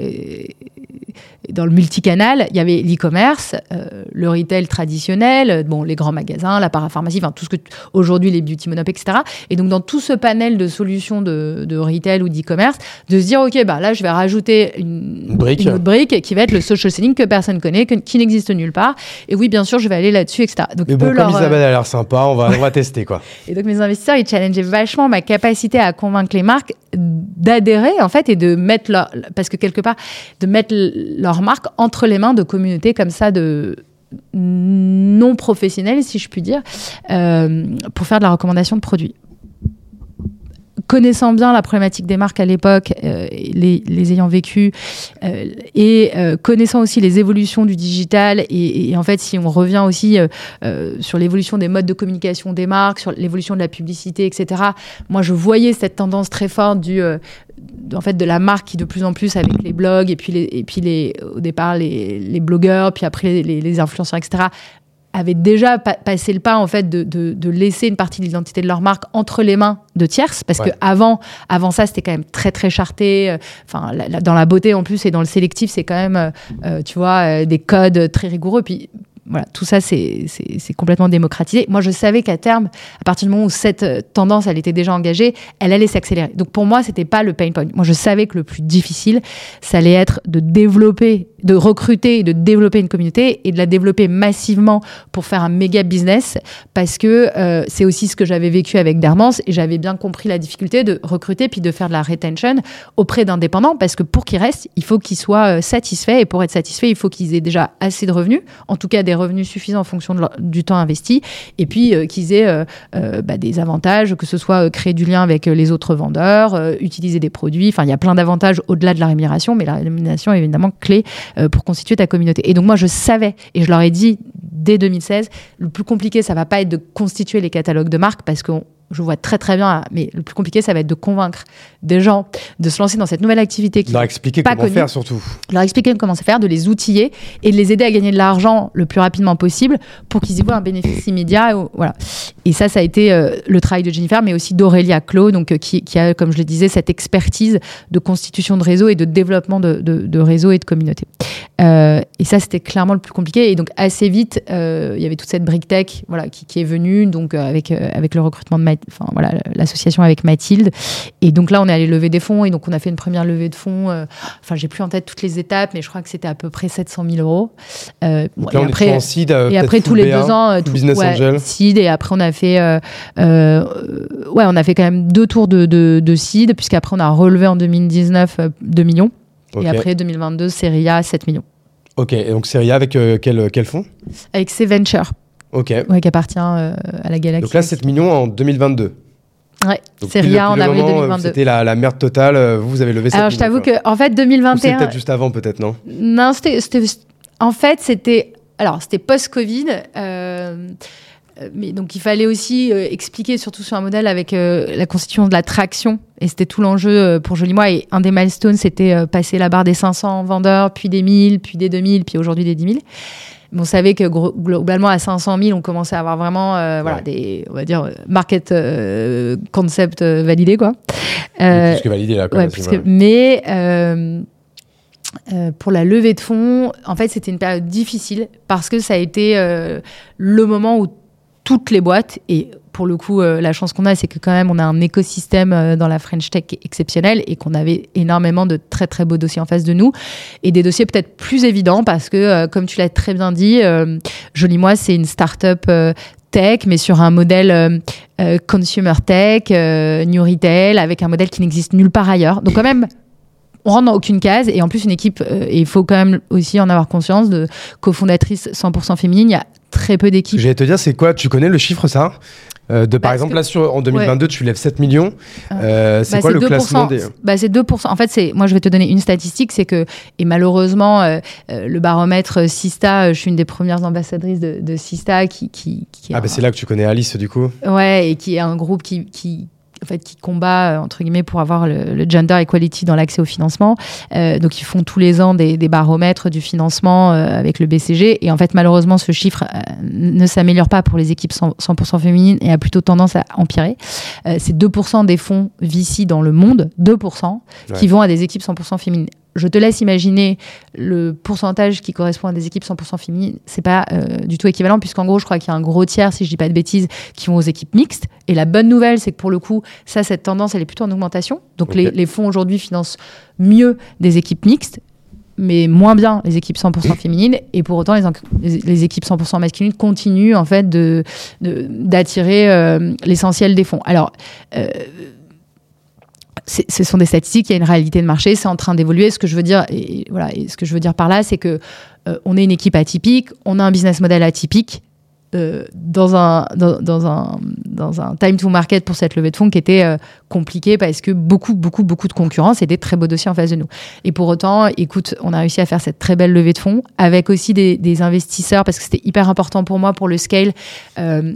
dans le multicanal, il y avait l'e-commerce, euh, le retail traditionnel, euh, bon, les grands magasins, la parapharmacie, enfin tout ce que aujourd'hui les beauty monop, etc. Et donc dans tout ce panel de solutions de, de retail ou d'e-commerce, de se dire ok, bah là je vais rajouter une, brique. une brique qui va être le social selling que personne connaît, que- qui n'existe nulle part. Et oui, bien sûr, je vais aller là-dessus, etc. Donc Mais bon, comme leur, euh, Isabelle a l'air sympa, on va, on va tester quoi. et donc mes investisseurs, ils challengeaient vachement ma capacité à convaincre les marques d'adhérer en fait et de mettre leur parce que quelque part de mettre leur marque entre les mains de communautés comme ça de non professionnelles si je puis dire euh, pour faire de la recommandation de produits connaissant bien la problématique des marques à l'époque, euh, les, les ayant vécues, euh, et connaissant aussi les évolutions du digital, et, en fait, si on revient aussi sur l'évolution des modes de communication des marques, sur l'évolution de la publicité, etc., moi, je voyais cette tendance très forte du... en fait de la marque qui de plus en plus avec les blogs et puis les et puis les au départ les, les blogueurs puis après les, les influenceurs etc avaient déjà pa- passé le pas en fait de, de, de laisser une partie de l'identité de leur marque entre les mains de tierces parce Ouais. que avant avant ça c'était quand même très très charté euh, enfin la- la- dans la beauté en plus et dans le sélectif c'est quand même euh, euh, tu vois euh, des codes très rigoureux puis voilà, tout ça, c'est complètement démocratisé. Moi, je savais qu'à terme, à partir du moment où cette euh, tendance, elle était déjà engagée, elle allait s'accélérer. Donc pour moi, c'était pas le pain point. Moi, je savais que le plus difficile, ça allait être de développer, de recruter et de développer une communauté et de la développer massivement pour faire un méga business, parce que euh, c'est aussi ce que j'avais vécu avec Dermance et j'avais bien compris la difficulté de recruter puis de faire de la retention auprès d'indépendants, parce que pour qu'ils restent, il faut qu'ils soient euh, satisfaits et pour être satisfaits, il faut qu'ils aient déjà assez de revenus, en tout cas des revenus suffisants en fonction du temps investi, et puis euh, qu'ils aient euh, euh, bah, des avantages, que ce soit créer du lien avec les autres vendeurs, utiliser des produits. Enfin, il y a plein d'avantages au-delà de la rémunération, mais la rémunération est évidemment clé pour constituer ta communauté. Et donc moi, je savais, et je leur ai dit dès 2016, le plus compliqué, ça va pas être de constituer les catalogues de marques parce qu'on je vois très très bien, mais le plus compliqué, ça va être de convaincre des gens de se lancer dans cette nouvelle activité. Qui leur expliquer comment faire surtout. Leur expliquer comment faire, de les outiller et de les aider à gagner de l'argent le plus rapidement possible pour qu'ils y voient un bénéfice immédiat. Voilà. Et ça, ça a été euh, le travail de Jennifer, mais aussi d'Aurélia Clos, donc, euh, qui, a, comme je le disais, cette expertise de constitution de réseau et de développement de, de, réseau et de communauté. Euh, et ça, c'était clairement le plus compliqué. Et donc, assez vite, il y avait toute cette brique tech voilà, qui, qui est venue, donc avec, avec le recrutement de enfin voilà, l'association avec Mathilde. Et donc là, on est allé lever des fonds et donc on a fait une première levée de fonds. Enfin, j'ai plus en tête toutes les étapes, mais je crois que c'était à peu près 700 000 euros. Là, et après, est en seed, et après tous les deux ans, tout, business angel. seed et après on a fait, euh, ouais, on a fait quand même deux tours de, de, de seed puisqu'après on a relevé en 2019 2 millions. Et après 2022, Serie A 7 millions. Ok, et donc Serie A avec quel, quel fonds? Avec C Venture. Ok. Ouais, qui appartient euh, à la Galaxie. Donc là, 7 millions en 2022. Ouais, c'est rien en avril 2022. C'était la, la, merde totale. Euh, vous, vous avez levé 7 Alors, je t'avoue que, en fait, 2021. C'était peut-être juste avant, peut-être, non? Non, c'était. En fait, c'était. Alors, c'était post-Covid. Euh, mais donc, il fallait aussi expliquer, surtout sur un modèle avec la constitution de la traction. Et c'était tout l'enjeu pour Joli Moi. Et un des milestones, c'était passer la barre des 500 vendeurs, puis des 1000, puis des 2000, puis aujourd'hui des 10 000 on savait que globalement à 500 000, on commençait à avoir vraiment, euh, voilà, des, on va dire, market euh, concept euh, validé, quoi. plus que validé là. Ouais, mais pour la levée de fonds, en fait, c'était une période difficile parce que ça a été le moment où toutes les boîtes et pour le coup, euh, la chance qu'on a, c'est que quand même, on a un écosystème euh, dans la French Tech exceptionnel et qu'on avait énormément de très très beaux dossiers en face de nous et des dossiers peut-être plus évidents parce que, euh, comme tu l'as très bien dit, Joli Moi, c'est une start-up tech, mais sur un modèle consumer tech, new retail, avec un modèle qui n'existe nulle part ailleurs. Donc quand même, on rentre dans aucune case et en plus une équipe et il faut quand même aussi en avoir conscience de cofondatrice 100% féminine il y a très peu d'équipes j'allais te dire c'est quoi? Tu connais le chiffre ça? Euh, de, par exemple, là, sur, en 2022, tu lèves 7 millions. Ah. Euh, c'est bah, quoi le classement des... bah, C'est 2%. En fait, c'est, moi, je vais te donner une statistique c'est que, et malheureusement, euh, le baromètre Sista, je suis une des premières ambassadrices de, de Sista qui. qui, qui ah, bah, c'est là que tu connais Alice, du coup. Ouais, et qui est un groupe qui, qui en fait, qui combat, euh, entre guillemets, pour avoir le, gender equality dans l'accès au financement. Euh, donc, ils font tous les ans des, baromètres du financement euh, avec le BCG. Et en fait, malheureusement, ce chiffre ne s'améliore pas pour les équipes 100%, féminines et a plutôt tendance à empirer. c'est 2% des fonds VC dans le monde, 2%, qui vont à des équipes 100% féminines je te laisse imaginer le pourcentage qui correspond à des équipes 100% féminines. C'est pas euh, du tout équivalent, puisqu'en gros, je crois qu'il y a un gros tiers, si je dis pas de bêtises, qui vont aux équipes mixtes. Et la bonne nouvelle, c'est que pour le coup, ça, cette tendance, elle est plutôt en augmentation. Donc les, fonds aujourd'hui financent mieux des équipes mixtes, mais moins bien les équipes 100% féminines. Et pour autant, les, les équipes 100% masculines continuent en fait de d'attirer euh, l'essentiel des fonds. Alors euh, ce sont des statistiques, il y a une réalité de marché, c'est en train d'évoluer. Ce que je veux dire, et voilà, ce que je veux dire par là, c'est que euh, on est une équipe atypique, on a un business model atypique. Euh, dans, un, dans, un, dans un time to market pour cette levée de fonds qui était euh, compliqué parce que beaucoup, beaucoup, beaucoup de concurrence et des très beaux dossiers en face de nous. Et pour autant, écoute, on a réussi à faire cette très belle levée de fonds avec aussi des, des investisseurs parce que c'était hyper important pour moi pour le scale. Euh,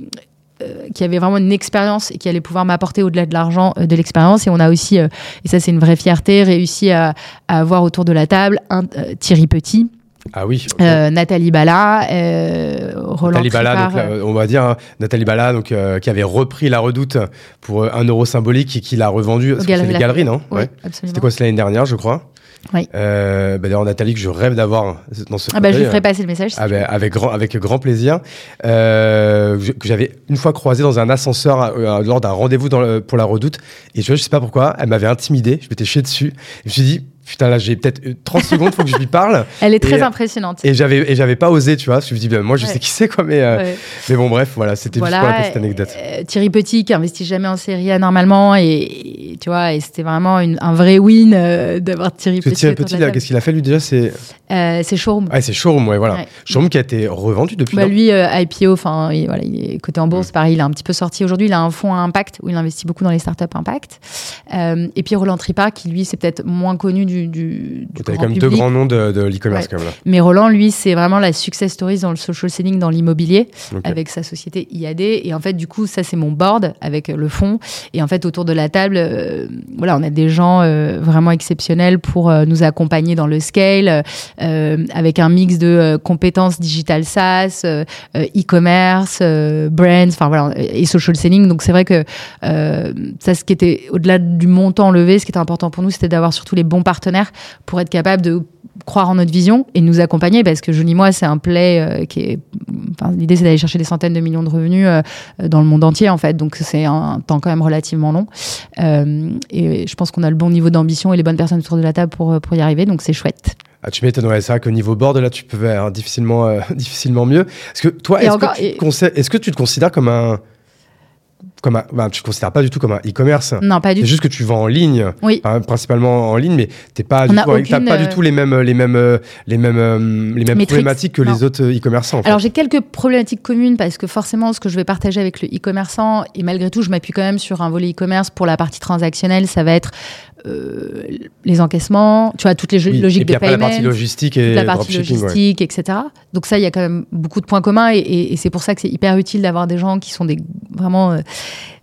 qui avait vraiment une expérience et qui allait pouvoir m'apporter au-delà de l'argent euh, de l'expérience. Et on a aussi, euh, et ça c'est une vraie fierté, réussi à, avoir autour de la table un Thierry Petit. Ah oui. Nathalie Bala, Roland Nathalie Bala, donc, on va dire hein, Nathalie Bala, donc qui avait repris la Redoute pour un euro symbolique et qui l'a revendu. C'est les galeries, non? Ouais, C'était quoi, c'est l'année dernière, je crois. Oui. Euh, bah, D'ailleurs, Nathalie, que je rêve d'avoir dans ce Ah bah, je lui ferai passer le message. si Ah ben, avec, grand, avec grand plaisir. Euh, que j'avais une fois croisé dans un ascenseur euh, lors d'un rendez-vous dans le- pour la redoute. Et je, je sais pas pourquoi, elle m'avait intimidé. Je m'étais chié dessus. Et je me suis dit, putain, là, j'ai peut-être euh, 30 secondes, faut que je lui parle. Elle est très et- impressionnante. Et j'avais, et j'avais pas osé, tu vois. Je me suis dit, ben, moi, je Ouais. sais qui c'est, quoi. Mais, euh, Ouais. mais bon, bref, voilà, c'était juste pour la petite anecdote. euh, Thierry Petit qui investit jamais en série A normalement et, et tu vois et c'était vraiment une- un vrai win euh, d'avoir Thierry Parce que Petit. Thierry Petit, qu'est-ce qu'il a fait, lui, déjà C'est Euh, c'est Showroom. ah, c'est Showroom, ouais, voilà. Ouais. Showroom qui a été revendu depuis. Bah, lui, euh, IPO, enfin, il, voilà, il est coté en bourse, pareil, il a un petit peu sorti aujourd'hui. Il a un fonds à impact où il investit beaucoup dans les startups impact. Euh, et puis Roland Tripa, qui lui, c'est peut-être moins connu du, du, du grand quand même deux grands noms de, de l'e-commerce, Ouais. Mais Roland, lui, c'est vraiment la success stories dans le social selling, dans l'immobilier, avec sa société IAD. Et en fait, du coup, ça, c'est mon board avec le fonds. Et en fait, autour de la table, euh, voilà, on a des gens euh, vraiment exceptionnels pour euh, nous accompagner dans le scale, euh, avec un mix de euh, compétences digital SaaS, euh, euh, e-commerce, euh, brands, enfin voilà, et social selling. Donc c'est vrai que euh, ça, ce qui était au-delà du montant levé, ce qui était important pour nous, c'était d'avoir surtout les bons partenaires pour être capable de croire en notre vision et nous accompagner parce que Jolie Moi, c'est un play euh, qui est. Enfin, l'idée, c'est d'aller chercher des centaines de millions de revenus euh, dans le monde entier, en fait. Donc, c'est un temps quand même relativement long. Euh, et je pense qu'on a le bon niveau d'ambition et les bonnes personnes autour de la table pour, pour y arriver. Donc, c'est chouette. Ah, tu m'étonnes, ouais, c'est vrai qu'au niveau board, là, tu peux faire difficilement, difficilement mieux. Est-ce que toi, que, et- est-ce que tu te considères comme un. Comme un tu te considères pas du tout comme un e-commerce Non, pas du C'est tout. juste que tu vends en ligne, Oui. enfin, principalement en ligne, mais t'es pas, du tout, aucune, pas du euh, tout les mêmes, les mêmes, euh, les mêmes, euh, les mêmes problématiques que non. les autres euh, e-commerçants. en fait. Alors j'ai quelques problématiques communes parce que forcément ce que je vais partager avec le e-commerçant et malgré tout je m'appuie quand même sur un volet e-commerce pour la partie transactionnelle ça va être euh, les encaissements tu vois toutes les Oui. logiques Et puis de après, la paiement partie logistique et la partie dropshipping, ouais. logistique, etc. Donc ça, il y a quand même beaucoup de points communs et, et- et c'est pour ça que c'est hyper utile d'avoir des gens qui sont des, vraiment euh,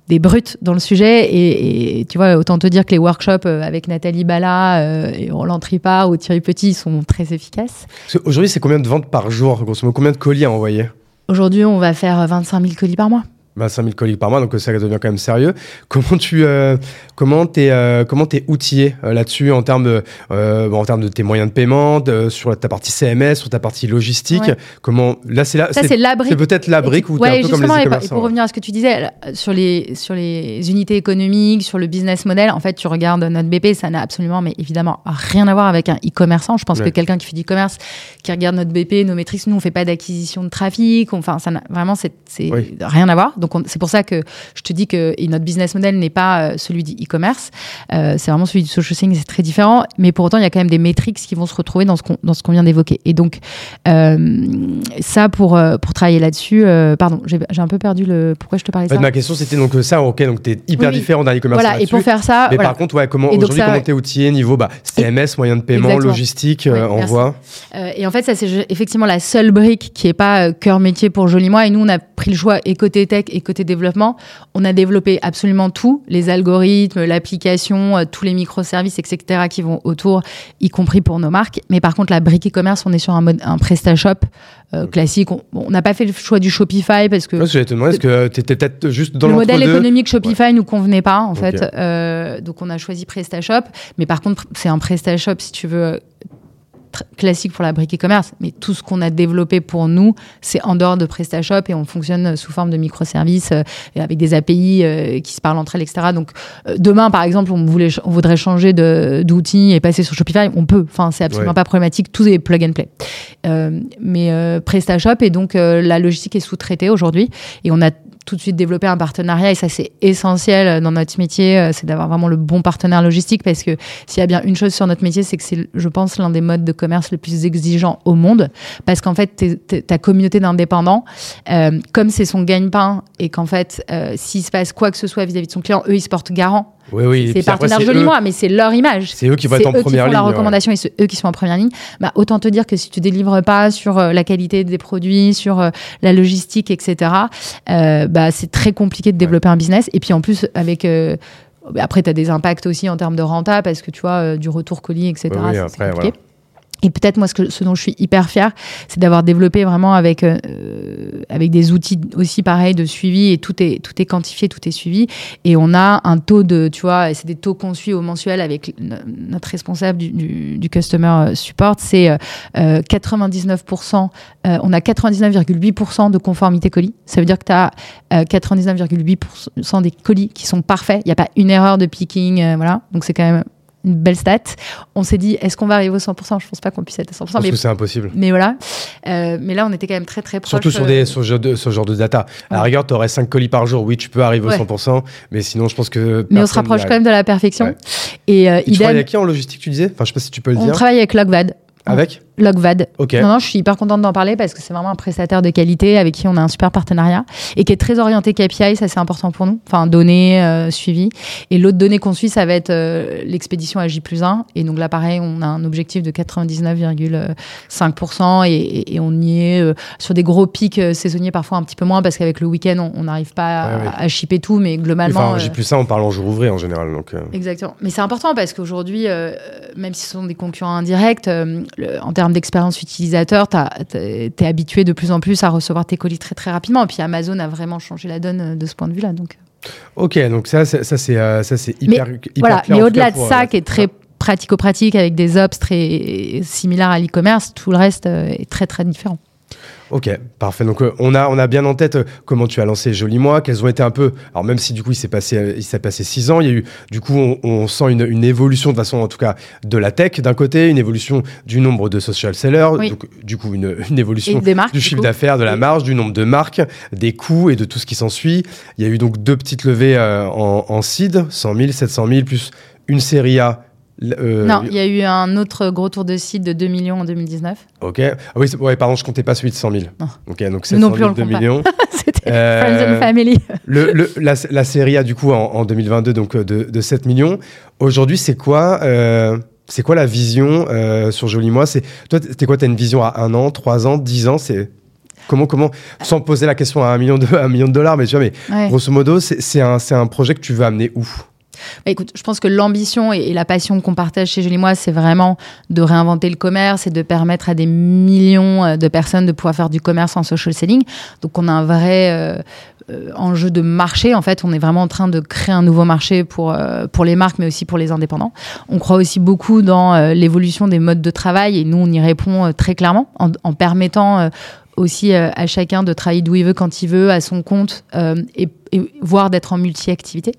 des brutes dans le sujet. Et, et tu vois, autant te dire que les workshops euh, avec Nathalie Bala euh, et Roland Tripa ou Thierry Petit sont très efficaces. Parce qu'aujourd'hui, c'est combien de ventes par jour Grosso modo, combien de colis à envoyer? Aujourd'hui, on va faire 25 000 colis par mois. Bah, 5000 colis par mois, donc euh, ça devient quand même sérieux. Comment tu, euh, comment t'es, euh, comment t'es outillé euh, là-dessus en termes bon, en termes de tes moyens de paiement, de- sur ta partie CMS, sur ta partie logistique? Ouais. Comment, là, c'est là, Ça, c'est la brique. c'est peut-être la brique où t'es Ouais, un peu comme les et et pour revenir à ce que tu disais, sur les, sur les unités économiques, sur le business model, en fait, tu regardes notre BP, ça n'a absolument, mais évidemment, rien à voir avec un e-commerçant. Je pense que quelqu'un qui fait du e-commerce, qui regarde notre BP, nos métriques, nous, on fait pas d'acquisition de trafic, enfin, ça n'a vraiment, c'est c'est Oui. rien à voir. Donc, on- c'est pour ça que je te dis que notre business model n'est pas euh, celui du e-commerce, Euh, c'est vraiment celui du social selling, c'est très différent. Mais pour autant, il y a quand même des métriques qui vont se retrouver dans ce qu'on dans ce qu'on vient d'évoquer. Et donc, euh, ça, pour, pour travailler là-dessus, euh, pardon, j'ai un peu perdu le. Pourquoi je te parlais En de fait, ça ma question, c'était donc ça, ok, donc t'es hyper Oui, différent d'un e-commerce. Voilà, et pour faire ça, Mais voilà. par contre, ouais, comment, aujourd'hui, comment ouais. t'es outillé niveau bah, CMS, moyen de paiement, Exactement. logistique, envoi et en fait, ça, c'est effectivement la seule brique qui n'est pas cœur métier pour Joli Moi. Et nous, on a pris le choix, et côté tech et côté développement, on a développé absolument tout, les algorithmes, l'application, euh, tous les microservices, etc., qui vont autour, y compris pour nos marques. Mais par contre, la brique e-commerce, on est sur un mode un PrestaShop euh, classique. On n'a pas fait le choix du Shopify parce que j'allais te demander, est-ce que t'étais peut-être juste dans le modèle économique Shopify nous convenait pas en fait, Euh, donc on a choisi PrestaShop. Mais par contre, c'est un PrestaShop si tu veux classique pour la brique e-commerce. Mais tout ce qu'on a développé pour nous, c'est en dehors de PrestaShop et on fonctionne sous forme de microservices euh, avec des API euh, qui se parlent entre elles, etc. Donc euh, demain, par exemple, on voulait, on voudrait changer d'outil et passer sur Shopify, on peut. Enfin, c'est absolument Ouais. pas problématique. Tout est plug and play. Mais PrestaShop et donc la logistique est sous-traitée aujourd'hui et on a tout de suite développé un partenariat et ça c'est essentiel dans notre métier, euh, c'est d'avoir vraiment le bon partenaire logistique parce que s'il y a bien une chose sur notre métier, c'est que c'est, je pense, l'un des modes de commerce les plus exigeants au monde parce qu'en fait, t'es- t'es- ta communauté d'indépendants, euh, comme c'est son gagne-pain et qu'en fait, euh, s'il se passe quoi que ce soit vis-à-vis de son client, eux ils se portent garant. Oui, oui. c'est partenaire joli moi, mais c'est leur image. C'est eux qui vont être en eux première qui font ligne. la ouais. recommandation et c'est eux qui sont en première ligne. Bah, autant te dire que si tu délivres pas sur euh, la qualité des produits, sur euh, la logistique, etc., euh, bah, c'est très compliqué de développer un business. Et puis en plus, avec. euh, après, tu as des impacts aussi en termes de renta parce que tu vois, du retour colis, etc. Oui, après, compliqué. Et peut-être moi, ce, que, ce dont je suis hyper fière, c'est d'avoir développé vraiment avec, euh, avec des outils aussi pareils de suivi et tout est, tout est quantifié, tout est suivi. Et on a un taux de, tu vois, et c'est des taux qu'on suit au mensuel avec notre responsable du, customer support, c'est euh, 99%, euh, on a 99,8% de conformité colis. Ça veut dire que tu as 99,8% des colis qui sont parfaits. Il n'y a pas une erreur de picking, euh, voilà. Donc c'est quand même une belle stat. On s'est dit, est-ce qu'on va arriver au 100% Je pense pas qu'on puisse être à 100%. Je pense mais, que c'est impossible. mais voilà. Euh, mais là, on était quand même très très proche. Surtout sur, euh, des, sur, ce genre de- ce genre de data. À la rigueur, tu aurais 5 colis par jour. Oui, tu peux arriver Ouais. au 100%, mais sinon, je pense que. mais on se rapproche quand même de la perfection. Ouais. Et euh. Et tu travailles idem, avec qui en logistique, tu disais? Enfin, je sais pas si tu peux le on dire. travaille avec Logvad. Avec? Logvad. Ok. Non, non, je suis hyper contente d'en parler parce que c'est vraiment un prestataire de qualité avec qui on a un super partenariat et qui est très orienté KPI, ça c'est important pour nous. Enfin, données, euh, suivi. Et l'autre donnée qu'on suit, ça va être euh, l'expédition à J plus 1. Et donc là, pareil, on a un objectif de 99,5% et, et- et on y est euh, sur des gros pics euh, saisonniers, parfois un petit peu moins parce qu'avec le week-end, on- on n'arrive pas à, Ouais, à shipper tout, mais globalement. Enfin, euh, j'ai plus ça en parlant jour ouvré en général. Donc, euh, Exactement. Mais c'est important parce qu'aujourd'hui, euh, même si ce sont des concurrents indirects, euh, en termes d'expérience utilisateur, tu es habitué de plus en plus à recevoir tes colis très très rapidement. Et puis Amazon a vraiment changé la donne euh, de ce point de vue-là. Donc, Ok, donc ça, c'est- ça c'est euh, ça, c'est hyper, hyper voilà. clair, Mais en tout au-delà de pour, ça, euh, qui est très pratico-pratique avec des ops très similaires à l'e-commerce, tout le reste euh, est très très différent. Ok, parfait. Donc euh, on a on a bien en tête euh, comment tu as lancé Joli Moi, quels ont été un peu. Alors même si du coup il s'est passé euh, il s'est passé six ans, il y a eu du coup on, on sent une, une évolution de façon en tout cas de la tech d'un côté, une évolution du nombre de social sellers, Oui. donc du coup une, une évolution marques. du chiffre d'affaires, de la marge, du nombre de marques, des coûts et de tout ce qui s'ensuit. Il y a eu donc deux petites levées en, en seed, 100 000, 700 000, plus une série A. euh, Non, il y a eu un autre gros tour de site de 2 millions en 2019. Ok. Ah oui, ouais, pardon, je comptais pas celui de 100 000. Non. Ok, donc Nous non 700 plus, on 000, le 2 compte pas. millions. C'était Euh, Friends and Family. Le, le- la, la série A, du coup, en, en 2022, donc euh, de, de 7 millions. Aujourd'hui, c'est quoi, euh, c'est quoi la vision euh, sur Joli Moi? C'est Toi, c'était quoi? T'as une vision à un an, trois ans, dix ans? C'est Comment, comment, sans poser la question à un million de, un million de dollars, mais tu vois, mais Ouais. grosso modo, c'est un, c'est un projet que tu veux amener où? Bah, écoute, je pense que l'ambition et, la passion qu'on partage chez Julie moi, c'est vraiment de réinventer le commerce et de permettre à des millions euh, de personnes de pouvoir faire du commerce en social selling. Donc, on a un vrai euh, euh, enjeu de marché. En fait, on est vraiment en train de créer un nouveau marché pour, pour les marques, mais aussi pour les indépendants. On croit aussi beaucoup dans l'évolution des modes de travail et nous, on y répond très clairement en, permettant aussi à chacun de travailler d'où il veut, quand il veut, à son compte, et voire d'être en multi-activité.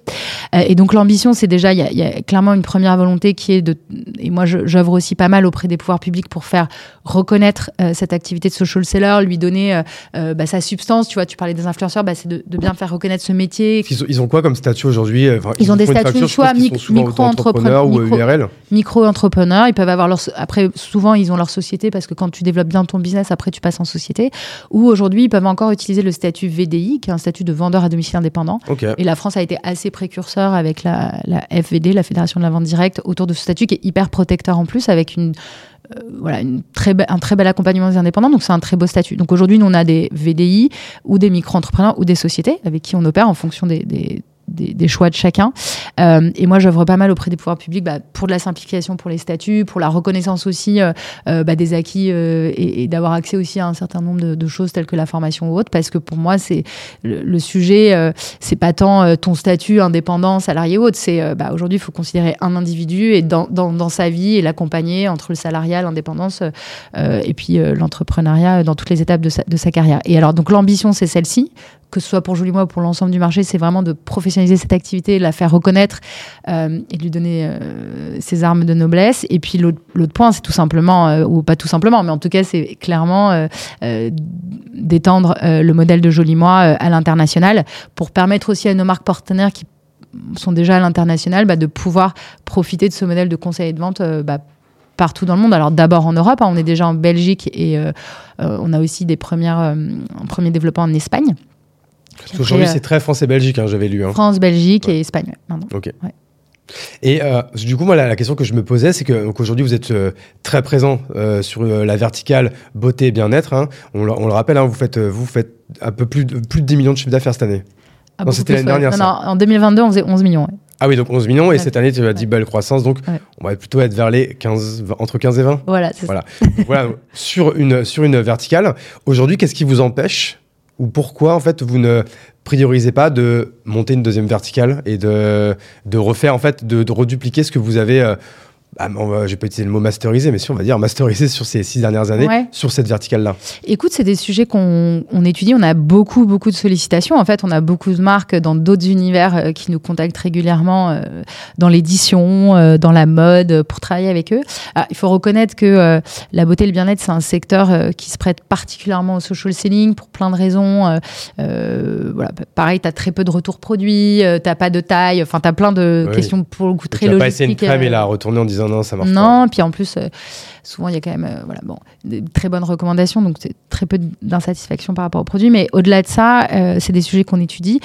Euh, et donc l'ambition, c'est déjà, il y, a- il y a clairement une première volonté qui est de, et moi j'œuvre aussi pas mal auprès des pouvoirs publics pour faire reconnaître euh, cette activité de social seller, lui donner euh, bah, sa substance. Tu vois, tu parlais des influenceurs, bah, c'est de, de bien faire reconnaître ce métier. ils ont, ils ont quoi comme statut aujourd'hui Enfin, Ils ont des statuts mic- souvent micro-entrepreneurs, ou micro- URL. micro-entrepreneurs, ils peuvent avoir leur après souvent ils ont leur société parce que quand tu développes bien ton business après tu passes en société ou aujourd'hui ils peuvent encore utiliser le statut VDI qui est un statut de vendeur à domicile et la France a été assez précurseur avec la, la FVD, la Fédération de la vente directe, autour de ce statut qui est hyper protecteur en plus, avec une, euh, voilà, une très be- un très bel accompagnement des indépendants. Donc, c'est un très beau statut. Donc, aujourd'hui, nous, on a des VDI ou des micro-entrepreneurs ou des sociétés avec qui on opère en fonction des, des, des- des choix de chacun. Euh, et moi, j'œuvre pas mal auprès des pouvoirs publics bah, pour de la simplification pour les statuts, pour la reconnaissance aussi euh, euh, bah, des acquis euh, et, et d'avoir accès aussi à un certain nombre de, de choses telles que la formation ou autre. Parce que pour moi, c'est le, le sujet, euh, c'est pas tant euh, ton statut indépendant, salarié ou autre. C'est bah, aujourd'hui, il faut considérer un individu et dans, dans, dans sa vie et l'accompagner entre le salariat, l'indépendance et puis l'entrepreneuriat dans toutes les étapes de sa carrière. Et alors, donc l'ambition, c'est celle-ci que ce soit pour Julie moi ou pour l'ensemble du marché, c'est vraiment de professionnaliser cette activité, la faire reconnaître euh, et de lui donner euh, ses armes de noblesse. Et puis l'autre point, c'est tout simplement, euh, ou pas tout simplement, mais en tout cas, c'est clairement d'étendre le modèle de Jolie Moi à l'international pour permettre aussi à nos marques partenaires qui sont déjà à l'international bah, de pouvoir profiter de ce modèle de conseil et de vente bah, partout dans le monde. Alors d'abord en Europe, hein, on est déjà en Belgique et on a aussi des premières, euh, en Espagne. Euh, c'est très France et Belgique, hein, j'avais lu. hein. France, Belgique Ouais. et Espagne. pardon. Ok. Ouais. Et euh, du coup, moi, la, la question que je me posais, c'est que aujourd'hui, vous êtes euh, très présent euh, sur la verticale beauté et bien-être. hein. On, le- on le rappelle, hein, vous, faites, vous faites un peu plus de, plus de 10 millions de chiffre d'affaires cette année. Ah, Non, c'était l'année dernière, Non, non, en 2022, on faisait 11 millions. ouais. Ah oui, donc 11 millions, et Ouais. cette année, tu as dit belle croissance, donc Ouais. on va plutôt être vers les 15, entre 15 et 20. Voilà, c'est Voilà. Donc voilà, sur une, sur une verticale, aujourd'hui, qu'est-ce qui vous empêche ou pourquoi en fait vous ne priorisez pas de monter une deuxième verticale et de, refaire en fait, de, de redupliquer ce que vous avez, euh, ah, va- j'ai pas utilisé le mot masterisé, mais si on va dire masterisé sur ces six dernières années, Ouais. sur cette verticale-là. Écoute, c'est des sujets qu'on on étudie. On a beaucoup, beaucoup de sollicitations. En fait, on a beaucoup de marques dans d'autres univers euh, qui nous contactent régulièrement euh, dans l'édition, euh, dans la mode, pour travailler avec eux. Ah, il faut reconnaître que la beauté et le bien-être, c'est un secteur qui se prête particulièrement au social selling pour plein de raisons. Voilà, pareil, tu as très peu de retours produits, euh, t'as pas de taille. Enfin, tu as plein de Oui. questions pour le coup Tu très n'as pas essayé une logistiques. crème et la retourner en disant non, ça marche non, puis en plus, euh, souvent il y a quand même euh, voilà, bon, des très bonnes recommandations, donc c'est très peu d'insatisfaction par rapport au produit. Mais au-delà de ça, euh, c'est des sujets qu'on étudie.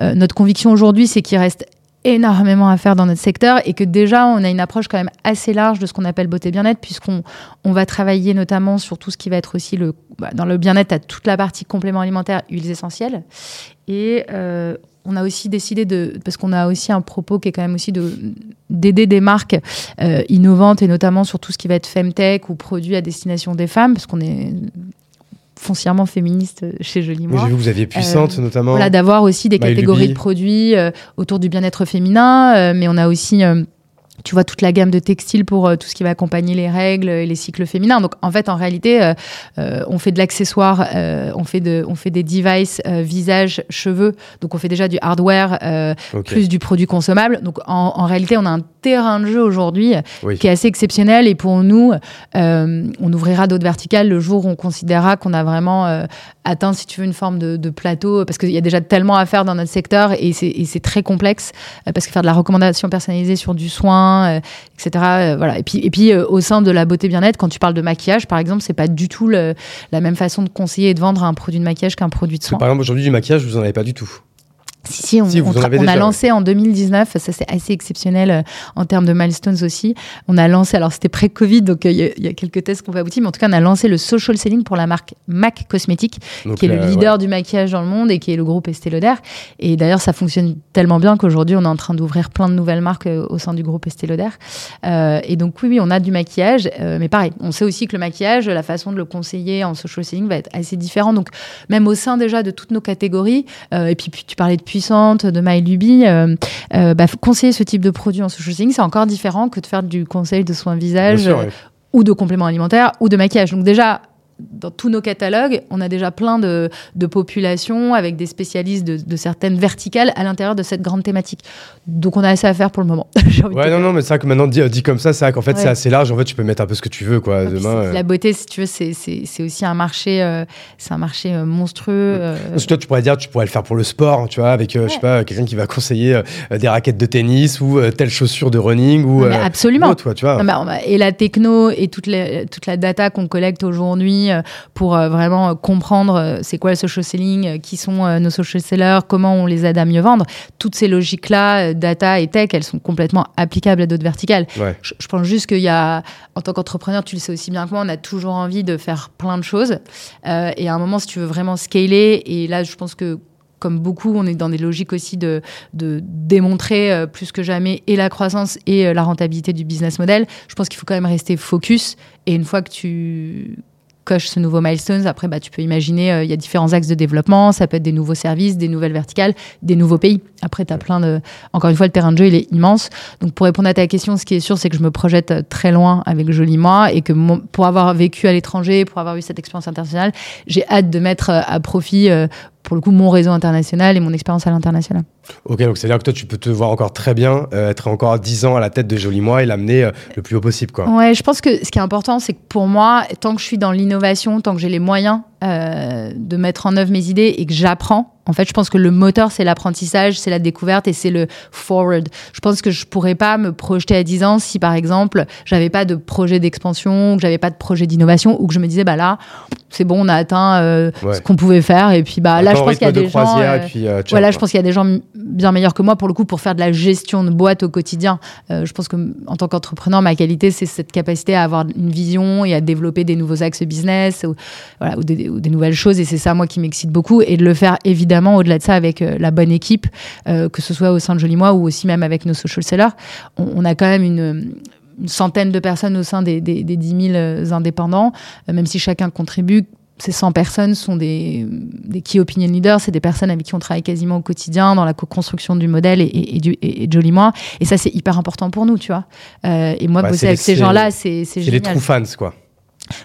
Euh, notre conviction aujourd'hui, c'est qu'il reste énormément à faire dans notre secteur et que déjà on a une approche quand même assez large de ce qu'on appelle beauté bien-être puisqu'on on va travailler notamment sur tout ce qui va être aussi le bah, dans le bien-être à toute la partie complément alimentaire huiles essentielles et euh, on a aussi décidé de parce qu'on a aussi un propos qui est quand même aussi de d'aider des marques euh, innovantes et notamment sur tout ce qui va être femtech ou produits à destination des femmes parce qu'on est foncièrement féministe chez Jolie Moi. j'ai vu que vous aviez puissante notamment. Voilà, d'avoir aussi des My catégories Luby. de produits euh, autour du bien-être féminin, euh, mais on a aussi, euh, tu vois, toute la gamme de textiles pour euh, tout ce qui va accompagner les règles et les cycles féminins. Donc, en fait, en réalité, euh, euh, on fait de l'accessoire, euh, on, fait de, on fait des devices, euh, visage, cheveux. Donc, on fait déjà du hardware, euh, plus du produit consommable. Donc, en, en réalité, on a un terrain de jeu aujourd'hui Oui. qui est assez exceptionnel. Et pour nous, euh, on ouvrira d'autres verticales le jour où on considérera qu'on a vraiment euh, atteint, si tu veux, une forme de, de plateau, parce qu'il y a déjà tellement à faire dans notre secteur et c'est très complexe, euh, parce que faire de la recommandation personnalisée sur du soin, euh, etc. euh, voilà. Et puis, et puis euh, au sein de la beauté bien-être, quand tu parles de maquillage, par exemple, c'est pas du tout le- la même façon de conseiller et de vendre un produit de maquillage qu'un produit de soin. par exemple, aujourd'hui, du maquillage, vous en avez pas du tout. Si, si, on, Si, on a lancé en 2019, ça c'est assez exceptionnel euh, en termes de milestones aussi. On a lancé, alors c'était pré-Covid, donc euh, il y, a- il y a quelques tests qu'on va aboutir, mais en tout cas on a lancé le social selling pour la marque MAC Cosmetics, Donc, qui est le leader du maquillage dans le monde et qui est le groupe Estée Lauder. Et d'ailleurs ça fonctionne tellement bien qu'aujourd'hui on est en train d'ouvrir plein de nouvelles marques euh, au sein du groupe Estée Lauder. Et donc oui, oui, on a du maquillage, mais pareil, on sait aussi que le maquillage, la façon de le conseiller en social selling va être assez différent. Donc même au sein déjà de toutes nos catégories, et puis, puis tu parlais de puissante, de MyLuby, euh, euh, bah, conseiller ce type de produit en social selling, c'est encore différent que de faire du conseil de soins Bien visage sûr, euh, oui. ou de compléments alimentaires ou de maquillage. Donc déjà, dans tous nos catalogues, on a déjà plein de, de populations avec des spécialistes de, de certaines verticales à l'intérieur de cette grande thématique. Donc on a assez à faire pour le moment. Ouais, non, non, mais c'est vrai que maintenant, dit, dit comme ça, c'est vrai qu'en fait, Ouais. c'est assez large. En fait, tu peux mettre un peu ce que tu veux, quoi. Demain. euh, La beauté, si tu veux, c'est- aussi un marché, euh, c'est un marché euh, monstrueux. euh, Parce que toi, tu pourrais dire, tu pourrais le faire pour le sport, tu vois, avec, euh, je sais pas, quelqu'un qui va conseiller euh, des raquettes de tennis ou euh, telle chaussure de running ou. Non, euh, absolument. autre, quoi, tu vois. Non, mais et la techno et toute, les- toute la data qu'on collecte aujourd'hui euh, pour euh, vraiment euh, comprendre c'est quoi le social selling, qui sont nos social sellers, comment on les aide à mieux vendre, toutes ces logiques-là, data et tech, elles sont complètement applicables à d'autres verticales. Ouais. Je, je pense juste qu'il y a, en tant qu'entrepreneur, tu le sais aussi bien que moi, on a toujours envie de faire plein de choses. Euh, et à un moment, si tu veux vraiment scaler, et là, je pense que comme beaucoup, on est dans des logiques aussi de, de démontrer euh, plus que jamais et la croissance et euh, la rentabilité du business model. Je pense qu'il faut quand même rester focus. Et une fois que tu coches ce nouveau milestone, après, bah, tu peux imaginer, euh, il y a différents axes de développement. Ça peut être des nouveaux services, des nouvelles verticales, des nouveaux pays. Après, tu as plein de... Encore une fois, le terrain de jeu, il est immense. Donc, pour répondre à ta question, ce qui est sûr, c'est que je me projette euh, très loin avec Joli Moi et que mon- pour avoir vécu à l'étranger, pour avoir eu cette expérience internationale, j'ai hâte de mettre euh, à profit, euh, pour le coup, mon réseau international et mon expérience à l'international. Ok, donc c'est-à-dire que toi, tu peux te voir encore très bien euh, être encore 10 ans à la tête de Joli Moi et l'amener euh, le plus haut possible, quoi. Ouais, je pense que ce qui est important, c'est que pour moi, tant que je suis dans l'innovation, tant que j'ai les moyens euh, de mettre en œuvre mes idées et que j'apprends, en fait, je pense que le moteur, c'est l'apprentissage, c'est la découverte et c'est le forward. Je pense que je pourrais pas me projeter à 10 ans si, par exemple, j'avais pas de projet d'expansion, que j'avais pas de projet d'innovation ou que je me disais, bah là, c'est bon, on a atteint euh, Ouais. ce qu'on pouvait faire. Et puis, bah là, je pense qu'il y a de des gens. euh, et puis, ciao, voilà, je pense qu'il y a des gens bien meilleurs que moi pour le coup pour faire de la gestion de boîte au quotidien. Je pense que en tant qu'entrepreneur, ma qualité c'est cette capacité à avoir une vision et à développer des nouveaux axes business ou, voilà, ou, des- ou des nouvelles choses et c'est ça moi qui m'excite beaucoup et de le faire évidemment au-delà de ça avec euh, la bonne équipe euh, que ce soit au sein de Joli Moi ou aussi même avec nos social sellers on, on a quand même une, une centaine de personnes au sein des, des, des 10 000 euh, indépendants euh, même si chacun contribue ces 100 personnes sont des, des key opinion leaders, c'est des personnes avec qui on travaille quasiment au quotidien dans la co-construction du modèle et, et, et, du, et, et Moi. Et ça, c'est hyper important pour nous, tu vois. Euh, et moi, Ouais, bosser c'est avec les- ces gens-là, c'est c'est C'est les true fans, quoi.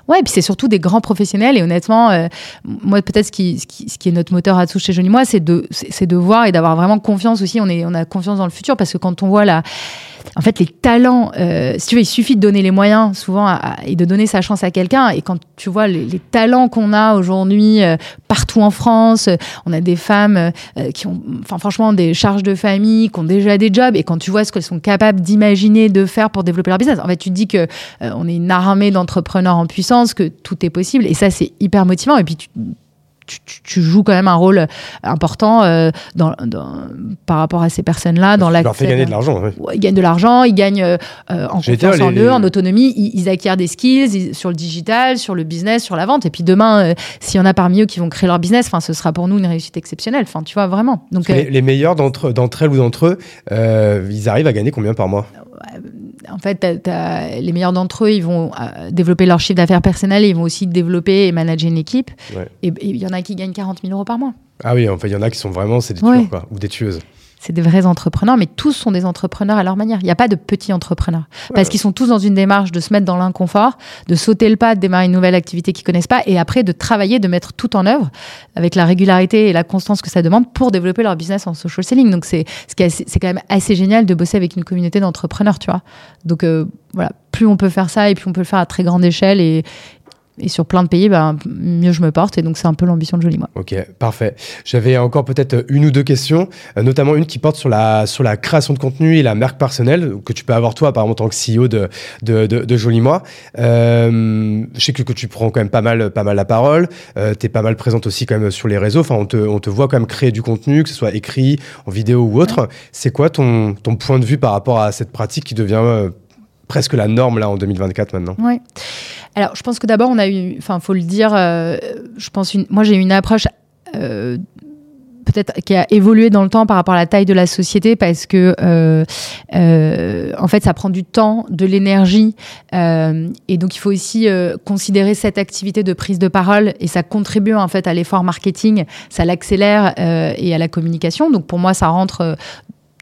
Ouais, et puis c'est surtout des grands professionnels. Et honnêtement, euh, moi, peut-être ce qui, est notre moteur à tous chez Joli Moi, c'est de, c'est de voir et d'avoir vraiment confiance aussi. On, on a confiance dans le futur parce que quand on voit la. En fait, les talents, euh, si tu veux, il suffit de donner les moyens souvent à- à- et de donner sa chance à quelqu'un. Et quand tu vois les, les talents qu'on a aujourd'hui euh, partout en France, euh, on a des femmes euh, qui ont, enfin, franchement, des charges de famille, qui ont déjà des jobs. Et quand tu vois ce qu'elles sont capables d'imaginer, de faire pour développer leur business, en fait, tu te dis que euh, on est une armée d'entrepreneurs en puissance, que tout est possible. Et ça, c'est hyper motivant. Et puis, tu, tu, tu- tu joues quand même un rôle important euh, dans, dans- par rapport à ces personnes-là, dans Tu leur fais gagner de l'argent. ouais. Ils gagnent de l'argent, ils gagnent euh, euh, en confiance en les- eux, en autonomie, ils, ils acquièrent des skills ils- sur le digital, sur le business, sur la vente. Et puis demain, euh, s'il y en a parmi eux qui vont créer leur business, ce sera pour nous une réussite exceptionnelle. Enfin, tu vois vraiment. Donc, Les, euh, les meilleurs d'entre d'entre elles ou d'entre eux, euh, ils arrivent à gagner combien par mois? En fait, les meilleurs d'entre eux, ils vont euh, développer leur chiffre d'affaires personnel, et ils vont aussi développer et manager une équipe. Ouais. Et il y en a qui gagnent 40 000 euros par mois. Ah oui, en fait, il y en a qui sont vraiment, c'est des Ouais. tueurs, quoi, ou des tueuses. C'est des vrais entrepreneurs, mais tous sont des entrepreneurs à leur manière. Il n'y a pas de petits entrepreneurs. Parce qu'ils sont tous dans une démarche de se mettre dans l'inconfort, de sauter le pas, de démarrer une nouvelle activité qu'ils connaissent pas, et après de travailler, de mettre tout en œuvre avec la régularité et la constance que ça demande pour développer leur business en social selling. Donc c'est quand même assez génial de bosser avec une communauté d'entrepreneurs, tu vois. Donc euh, voilà, plus on peut faire ça et plus on peut le faire à très grande échelle et, et sur plein de pays, ben, mieux je me porte. Et donc c'est un peu l'ambition de Jolie Moi. Ok, parfait. J'avais encore peut-être une ou deux questions, euh, notamment une qui porte sur la, sur la création de contenu et la marque personnelle que tu peux avoir toi, apparemment, en tant que CEO de, de, de, de Joli Moi. Euh, je sais que, que tu prends quand même pas mal, pas mal la parole. Euh, tu es pas mal présente aussi quand même sur les réseaux. Enfin, on te, on te voit quand même créer du contenu, que ce soit écrit, en vidéo ou autre. C'est quoi ton, ton point de vue par rapport à cette pratique qui devient euh, presque la norme là en 2024 maintenant Ouais. Alors, je pense que d'abord, on a eu, enfin, faut le dire, euh, je pense, moi, j'ai eu une approche euh, peut-être qui a évolué dans le temps par rapport à la taille de la société parce que, euh, en fait, ça prend du temps, de l'énergie, et donc il faut aussi considérer cette activité de prise de parole et ça contribue en fait à l'effort marketing, ça l'accélère et à la communication. Donc pour moi, ça rentre.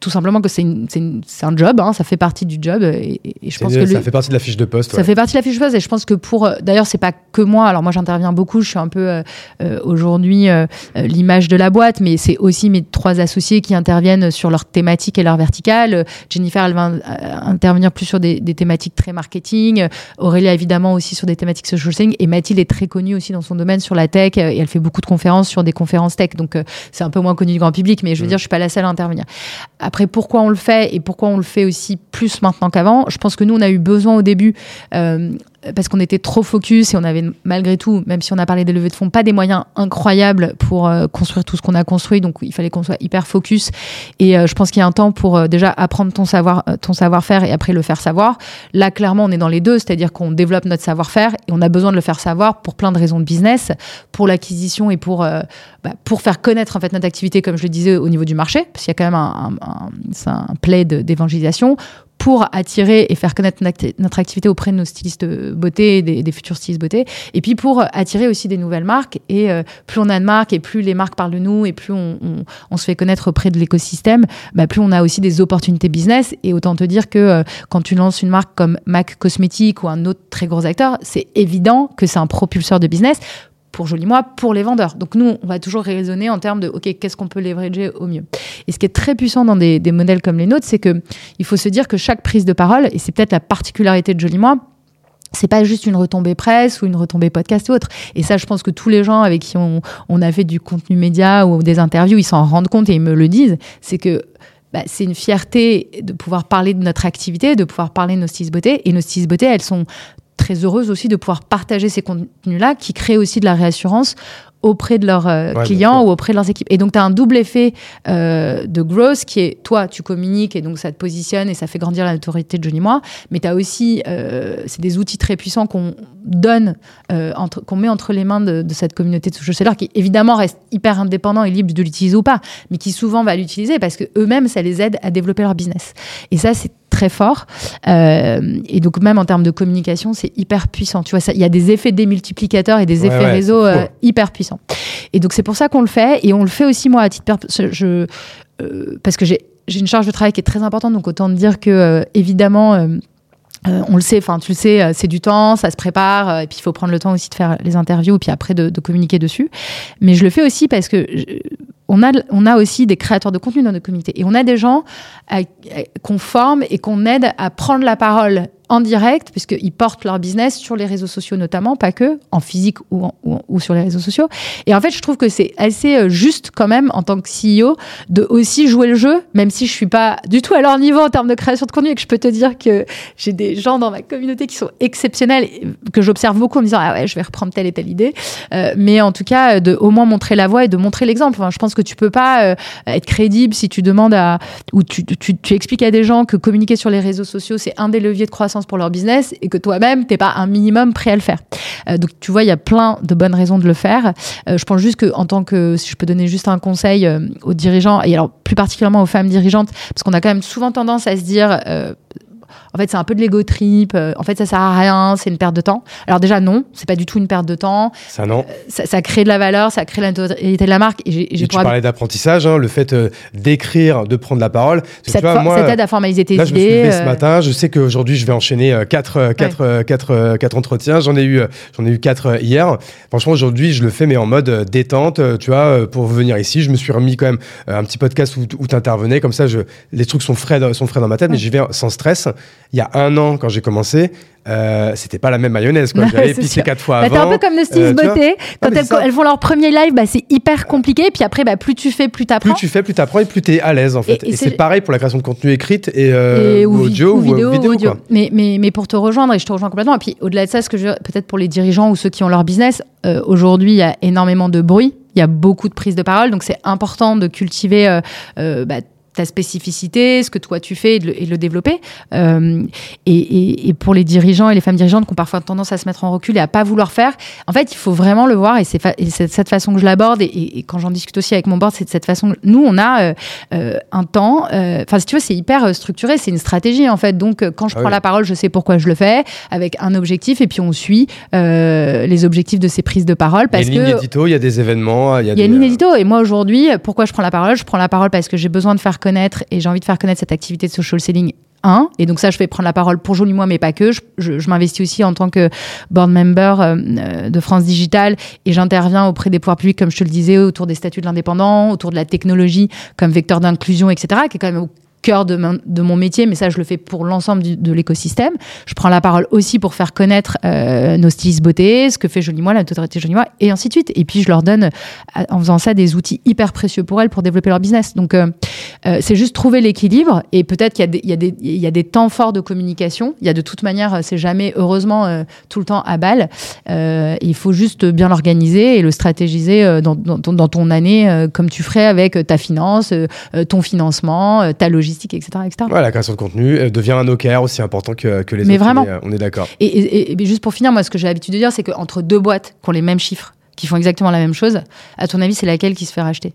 Tout simplement que c'est un job, hein, ça fait partie du job et, et je pense que Ça le- fait partie de la fiche de poste. ça ouais. fait partie de la fiche de poste et je pense que pour. euh, D'ailleurs, c'est pas que moi. Alors moi, j'interviens beaucoup. Je suis un peu euh, euh, aujourd'hui euh, l'image de la boîte, mais c'est aussi mes trois associés qui interviennent sur leur thématique et leur verticale. Jennifer, elle va intervenir plus sur des, des thématiques très marketing. Aurélia, évidemment, aussi sur des thématiques social selling. Et Mathilde est très connue aussi dans son domaine sur la tech et elle fait beaucoup de conférences sur des conférences tech. Donc euh, c'est un peu moins connu du grand public, mais je veux Mm. dire, je suis pas la seule à intervenir. Après, pourquoi on le fait et pourquoi on le fait aussi plus maintenant qu'avant? Je pense que nous, on a eu besoin au début. Parce qu'on était trop focus et on avait malgré tout, même si on a parlé des levées de fonds, pas des moyens incroyables pour euh, construire tout ce qu'on a construit. Donc il fallait qu'on soit hyper focus. Et euh, je pense qu'il y a un temps pour euh, déjà apprendre ton savoir, ton savoir-faire et après le faire savoir. Là, clairement, on est dans les deux, c'est-à-dire qu'on développe notre savoir-faire et on a besoin de le faire savoir pour plein de raisons de business, pour l'acquisition et pour bah, pour faire connaître en fait notre activité, comme je le disais, au niveau du marché, parce qu'il y a quand même un, un, un, d'évangélisation pour attirer et faire connaître notre acti- notre activité auprès de nos stylistes beauté, des, futurs stylistes beauté, et puis pour attirer aussi des nouvelles marques. Et euh, plus on a de marques et plus les marques parlent de nous et plus on, se fait connaître auprès de l'écosystème, bah, plus on a aussi des opportunités business. Et autant te dire que euh, quand tu lances une marque comme MAC Cosmétique ou un autre très gros acteur, c'est évident que c'est un propulseur de business pour Joli Moi, pour les vendeurs. Donc nous, on va toujours raisonner en termes de, OK, qu'est-ce qu'on peut leverager au mieux Et ce qui est très puissant dans des, modèles comme les nôtres, c'est que il faut se dire que chaque prise de parole, et c'est peut-être la particularité de Joli Moi, c'est pas juste une retombée presse ou une retombée podcast ou autre. Et ça, je pense que tous les gens avec qui on, a fait du contenu média ou des interviews, ils s'en rendent compte et ils me le disent. C'est que bah, c'est une fierté de pouvoir parler de notre activité, de pouvoir parler de nos stylistes beauté. Et nos stylistes beauté, elles sont très heureuses aussi de pouvoir partager ces contenus-là qui créent aussi de la réassurance auprès de leurs euh, Ouais, clients ou auprès de leurs équipes. Et donc, tu as un double effet euh, de growth qui est, toi, tu communiques et donc ça te positionne et ça fait grandir l'autorité de Johnny Moi. Mais tu as aussi, euh, c'est des outils très puissants qu'on donne, entre- qu'on met entre les mains de, de cette communauté de social sellers qui, évidemment, reste hyper indépendant et libre de l'utiliser ou pas, mais qui souvent va l'utiliser parce que eux-mêmes, ça les aide à développer leur business. Et ça, c'est très fort. Euh, et donc, même en termes de communication, c'est hyper puissant. Tu vois, ça- il y a des effets démultiplicateurs et des Ouais, effets ouais, réseau euh, hyper puissants. Et donc, c'est pour ça qu'on le fait. Et on le fait aussi, moi, à titre personnel, je, euh, parce que j'ai une charge de travail qui est très importante. Donc, autant dire que, évidemment, euh, on le sait, enfin tu le sais, euh, c'est du temps, ça se prépare, euh, et puis il faut prendre le temps aussi de faire les interviews, puis après de, de communiquer dessus. Mais je le fais aussi parce que je- on a, aussi des créateurs de contenu dans notre communauté, et on a des gens à- à- qu'on forme et qu'on aide à prendre la parole en direct, puisqu'ils portent leur business sur les réseaux sociaux notamment, pas que, en physique ou, sur les réseaux sociaux. Et en fait, je trouve que c'est assez euh, juste quand même, en tant que CEO, de aussi jouer le jeu, même si je suis pas du tout à leur niveau en termes de création de contenu, et que je peux te dire que j'ai des gens dans ma communauté qui sont exceptionnels, que j'observe beaucoup en me disant, ah ouais, je vais reprendre telle et telle idée. Euh, mais en tout cas, de au moins montrer la voie et de montrer l'exemple. Je pense que tu peux pas euh, être crédible si tu demandes à, ou tu expliques à des gens que communiquer sur les réseaux sociaux, c'est un des leviers de croissance pour leur business et que toi-même, t'es pas un minimum prêt à le faire. Euh, donc, tu vois, il y a plein de bonnes raisons de le faire. Euh, je pense juste que, en tant que, si je peux donner juste un conseil euh, aux dirigeants, et alors plus particulièrement aux femmes dirigeantes, parce qu'on a quand même souvent tendance à se dire, en fait, c'est un peu de l'ego trip. euh, en fait, ça sert à rien. C'est une perte de temps. Alors déjà, non, c'est pas du tout une perte de temps. Ça, non. Ça, ça crée de la valeur, ça crée la notoriété de la marque. Et tu habitude- parlais d'apprentissage, hein, le fait euh, d'écrire, de prendre la parole. Ça, t'aide à formaliser tes Là, je me suis idées. levé ce euh, matin. Je sais qu'aujourd'hui, je vais enchaîner euh, quatre, euh, quatre, euh, quatre, euh, quatre entretiens. J'en ai eu, euh, j'en ai eu quatre euh, hier. Franchement, aujourd'hui, je le fais, mais en mode euh, détente. euh, Tu vois, euh, pour venir ici, je me suis remis quand même euh, un petit podcast où, où tu intervenais. Comme ça, je, les trucs sont frais, dans- sont frais dans ma tête, mais j'y vais sans stress. Il y a un an, quand j'ai commencé, euh, c'était pas la même mayonnaise. quoi. J'avais pissé quatre fois Bah, t'es un peu comme le euh, beauté. Quand elles, font leur premier live, bah, c'est hyper compliqué. Puis après, bah, plus tu fais, plus plus t'apprends. tu fais, plus tu apprends et plus tu es à l'aise en fait. Et- et Et, c'est- pareil pour la création de contenu écrite et, euh, Et- ou, audio ou, vidéo, vidéo. audio. quoi. Mais, mais, mais pour te rejoindre, et je te rejoins complètement, et puis au-delà de ça, ce que je peut-être pour les dirigeants ou ceux qui ont leur business, euh, aujourd'hui, il y a énormément de bruit, il y a beaucoup de prises de parole, donc c'est important de cultiver euh, euh, bah, ta spécificité, ce que toi tu fais et de le, et de le développer. Euh, et, et, et pour les dirigeants et les femmes dirigeantes qui ont parfois tendance à se mettre en recul et à pas vouloir faire, en fait, il faut vraiment le voir et c'est fa- cette façon que je l'aborde et, quand j'en discute aussi avec mon board, c'est de cette façon. Nous, on a euh, euh, un temps, enfin, si tu veux, c'est hyper structuré, c'est une stratégie en fait. Donc, quand je Ah prends oui. la parole, je sais pourquoi je le fais, avec un objectif et puis on suit les objectifs de ces prises de parole Il y parce a une ligne que édito, il y a des événements, il y a, il y a des, une ligne édito. Et moi, aujourd'hui, pourquoi je prends la parole? Je prends la parole parce que j'ai besoin de faire et j'ai envie de faire connaître cette activité de social selling. Et donc ça, je vais prendre la parole pour Jolie Moi, mais pas que. Je, je- m'investis aussi en tant que board member euh, euh, de France Digital et j'interviens auprès des pouvoirs publics, comme je te le disais, autour des statuts de l'indépendant, autour de la technologie comme vecteur d'inclusion, etc., qui est quand même cœur de mon, métier, mais ça, je le fais pour l'ensemble de l'écosystème. Je prends la parole aussi pour faire connaître euh, nos stylistes beauté, ce que fait Jolie Moi, la notoriété Jolie Moi, et ainsi de suite. Et puis, je leur donne, en faisant ça, des outils hyper précieux pour elles pour développer leur business. Donc, euh, euh, c'est juste trouver l'équilibre. Et peut-être qu'il y, a des- temps forts de communication. Il y a de toute manière, c'est jamais, heureusement, tout le temps à balle. Il faut juste bien l'organiser et le stratégiser dans, dans ton- année, comme tu ferais avec ta finance, ton financement, ta logistique, etc. etc. Ouais, la création de contenu euh, devient un OKR aussi important que, que les Mais autres. vraiment. On est, euh, on est d'accord. Et, et- et juste pour finir, moi, ce que j'ai l'habitude de dire, c'est qu'entre deux boîtes qui ont les mêmes chiffres, qui font exactement la même chose, à ton avis, c'est laquelle qui se fait racheter?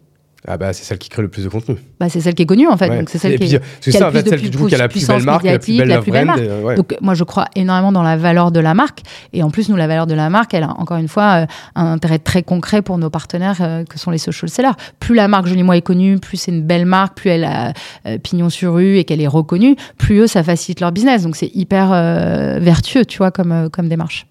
Ah bah c'est celle qui crée le plus de contenu. bah, C'est celle qui est connue, en fait. Ouais. Donc, c'est celle Et qui puis, est. c'est ça, le en fait, celle qui, du coup, qui a la plus belle marque, la plus belle la plus belle marque. euh, ouais. Donc, moi, je crois énormément dans la valeur de la marque. Et en plus, nous, la valeur de la marque, elle a encore une fois euh, un intérêt très concret pour nos partenaires euh, que sont les social sellers. Plus la marque Jolie Moi est connue, plus c'est une belle marque, plus elle a euh, pignon sur rue et qu'elle est reconnue, plus eux, ça facilite leur business. Donc, c'est hyper euh, vertueux, tu vois, comme, euh, comme démarche.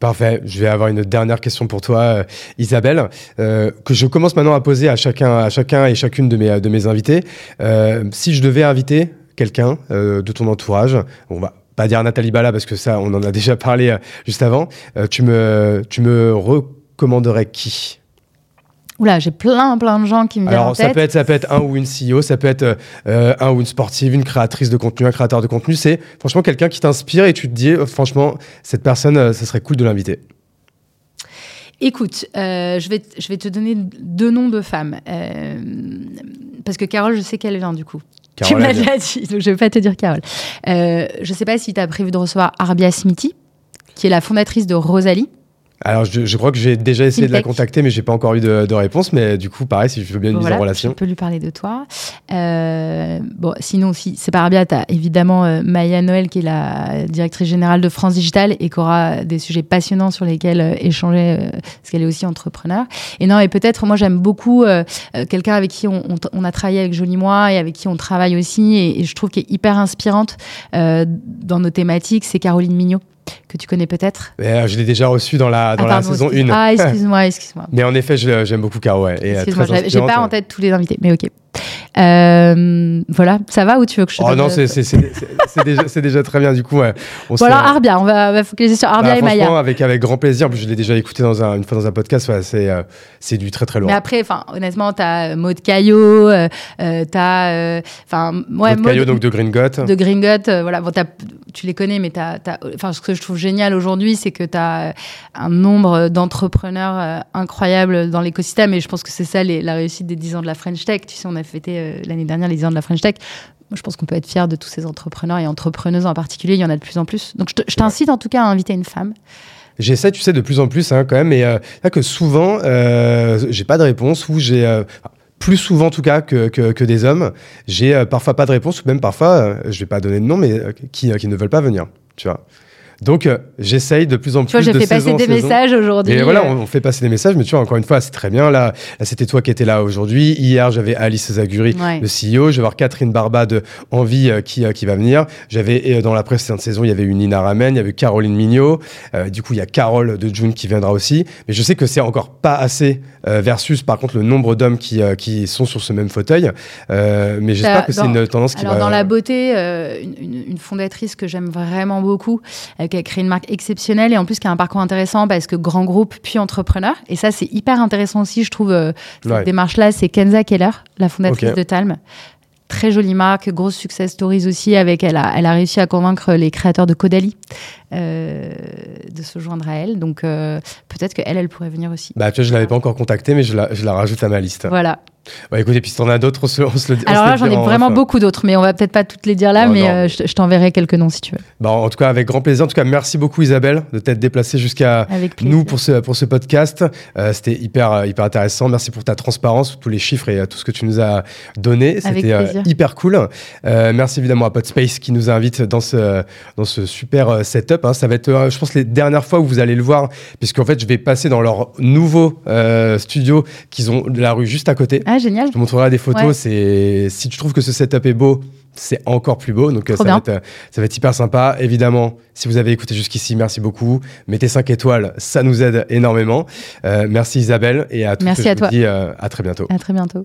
Parfait. Je vais avoir une dernière question pour toi, euh, Isabelle, euh, que je commence maintenant à poser à chacun, à et chacune de mes, mes invités. Euh, si je devais inviter quelqu'un euh, de ton entourage, on va pas dire Nathalie Bala parce que ça, on en a déjà parlé euh, juste avant. euh, tu me recommanderais qui? Oula, j'ai plein, plein de gens qui me viennent en Alors, ça peut, être, ça peut être un ou une CEO, ça peut être euh, un ou une sportive, une créatrice de contenu, un créateur de contenu. C'est franchement quelqu'un qui t'inspire et tu te dis, euh, franchement, cette personne, euh, ça serait cool de l'inviter. Écoute, euh, je, vais, je vais te donner deux noms de femmes. Parce que Carole, je sais qu'elle vient du coup. Carole, tu m'as déjà dit, donc je vais pas te dire Carole. Je sais pas si tu as prévu de recevoir Arbia Smithy, qui est la fondatrice de Rosalie. Alors, je, je crois que j'ai déjà essayé de la contacter, mais j'ai pas encore eu de, de réponse. Mais du coup, pareil, si je veux bien une mise Voilà, en Je relation. peux lui parler de toi. Euh, bon, sinon, si c'est pas Arbia, tu as évidemment euh, Maya Noël, qui est la directrice générale de France Digital et qui aura des sujets passionnants sur lesquels euh, échanger, euh, parce qu'elle est aussi entrepreneur. Et non, et peut-être, moi, j'aime beaucoup euh, euh, quelqu'un avec qui on, on, on a travaillé avec Jolie Moi et avec qui on travaille aussi, et, et je trouve qu'elle est hyper inspirante euh, dans nos thématiques, c'est Caroline Mignot, que tu connais peut-être. Euh, je l'ai déjà reçu dans la, dans Ah, la saison excuse- 1. Ah, excuse-moi, excuse-moi. mais en effet, j'aime beaucoup Caro. Ouais, et, euh, Excuse-moi, j'ai pas en tête tous les invités, mais ok. Euh, voilà, ça va ou tu veux que je te Oh non, c'est déjà, déjà très bien. Du coup, ouais, on alors Arbia, on va, on va focaliser sur Arbia Bah, et Maya. avec, avec grand plaisir. Je l'ai déjà écouté dans un, une fois dans un podcast. ouais, c'est euh, c'est du très très lourd. Mais après, honnêtement, t'as Maud Caillot, euh, euh, t'as, euh, enfin, ouais, Maud Caillot, donc de Gringot. de Gringot, euh, voilà, bon, t'as- tu les connais, mais t'as, t'as- enfin, ce que je trouve génial aujourd'hui, c'est que tu as un nombre d'entrepreneurs euh, incroyables dans l'écosystème, et je pense que c'est ça les- la réussite des 10 ans de la French Tech. Tu sais, on a fêté euh, l'année dernière les 10 ans de la French Tech. Moi, je pense qu'on peut être fier de tous ces entrepreneurs et entrepreneuses en particulier. Il y en a de plus en plus. Donc, je, te- je t'incite en tout cas à inviter une femme. J'essaie, tu sais, de plus en plus hein, quand même. Mais euh, c'est vrai que souvent, euh, j'ai pas de réponse ou j'ai. euh, plus souvent en tout cas que, que, que des hommes, j'ai euh, parfois pas de réponse ou même parfois, je vais pas donner de nom, mais qui, qui ne veulent pas venir, tu vois. Donc euh, j'essaye de plus en Tu vois, plus j'ai de fait passer des saison. messages aujourd'hui. Et voilà, euh, on, on fait passer des messages, mais tu vois, encore une fois, c'est très bien. Là, là c'était toi qui étais là aujourd'hui. Hier, j'avais Alice Zaguri, Ouais. le CEO. Je vais voir Catherine Barba de Envie euh, qui, euh, qui va venir. J'avais, dans la précédente saison, il y avait eu Nina Ramen, il y avait Caroline Mignot. Du coup, il y a Carole de June qui viendra aussi. Mais je sais que c'est encore pas assez versus, par contre, le nombre d'hommes qui, qui sont sur ce même fauteuil. Mais j'espère que c'est une tendance qui Alors, va. dans la beauté, une, une- une fondatrice que j'aime vraiment beaucoup, euh, qui a créé une marque exceptionnelle et en plus qui a un parcours intéressant parce que grand groupe puis entrepreneur. Et ça, c'est hyper intéressant aussi, je trouve, euh, cette Ouais. démarche-là. C'est Kenza Keller, la fondatrice de Talm. Très jolie marque, grosse success stories aussi. Avec, elle, a, elle a réussi à convaincre les créateurs de Caudalie de se joindre à elle. Donc, euh, peut-être qu'elle, elle pourrait venir aussi. Bah, tu vois, je l'avais pas encore contactée, mais je la, je la rajoute à ma liste. Voilà. Bah, écoute, et puis si t'en as d'autres, on se, on se le on Alors là, j'en ai vraiment beaucoup d'autres, mais on va peut-être pas toutes les dire là, Non, mais non. euh, je, je t'enverrai quelques noms si tu veux. Bah, en tout cas, avec grand plaisir. En tout cas, merci beaucoup Isabelle de t'être déplacée jusqu'à nous pour ce, pour ce podcast. Euh, C'était hyper, euh, hyper intéressant. Merci pour ta transparence, tous les chiffres et euh, tout ce que tu nous as donné. C'était euh, hyper cool. Euh, merci évidemment à Podspace qui nous invite dans ce, dans ce super euh, hein. Ça va être, euh, je pense, les dernières fois où vous allez le voir, puisqu'en fait, je vais passer dans leur nouveau euh, studio qu'ils ont de la rue juste à côté. Ah, génial. Je te montrerai des photos. Ouais. C'est si tu trouves que ce setup est beau, c'est encore plus beau. Donc euh, ça va, être, ça va être hyper sympa. Évidemment, si vous avez écouté jusqu'ici, merci beaucoup. Mettez 5 étoiles, ça nous aide énormément. Merci Isabelle et à tous. Merci je à vous toi. dis euh, à très bientôt. À très bientôt.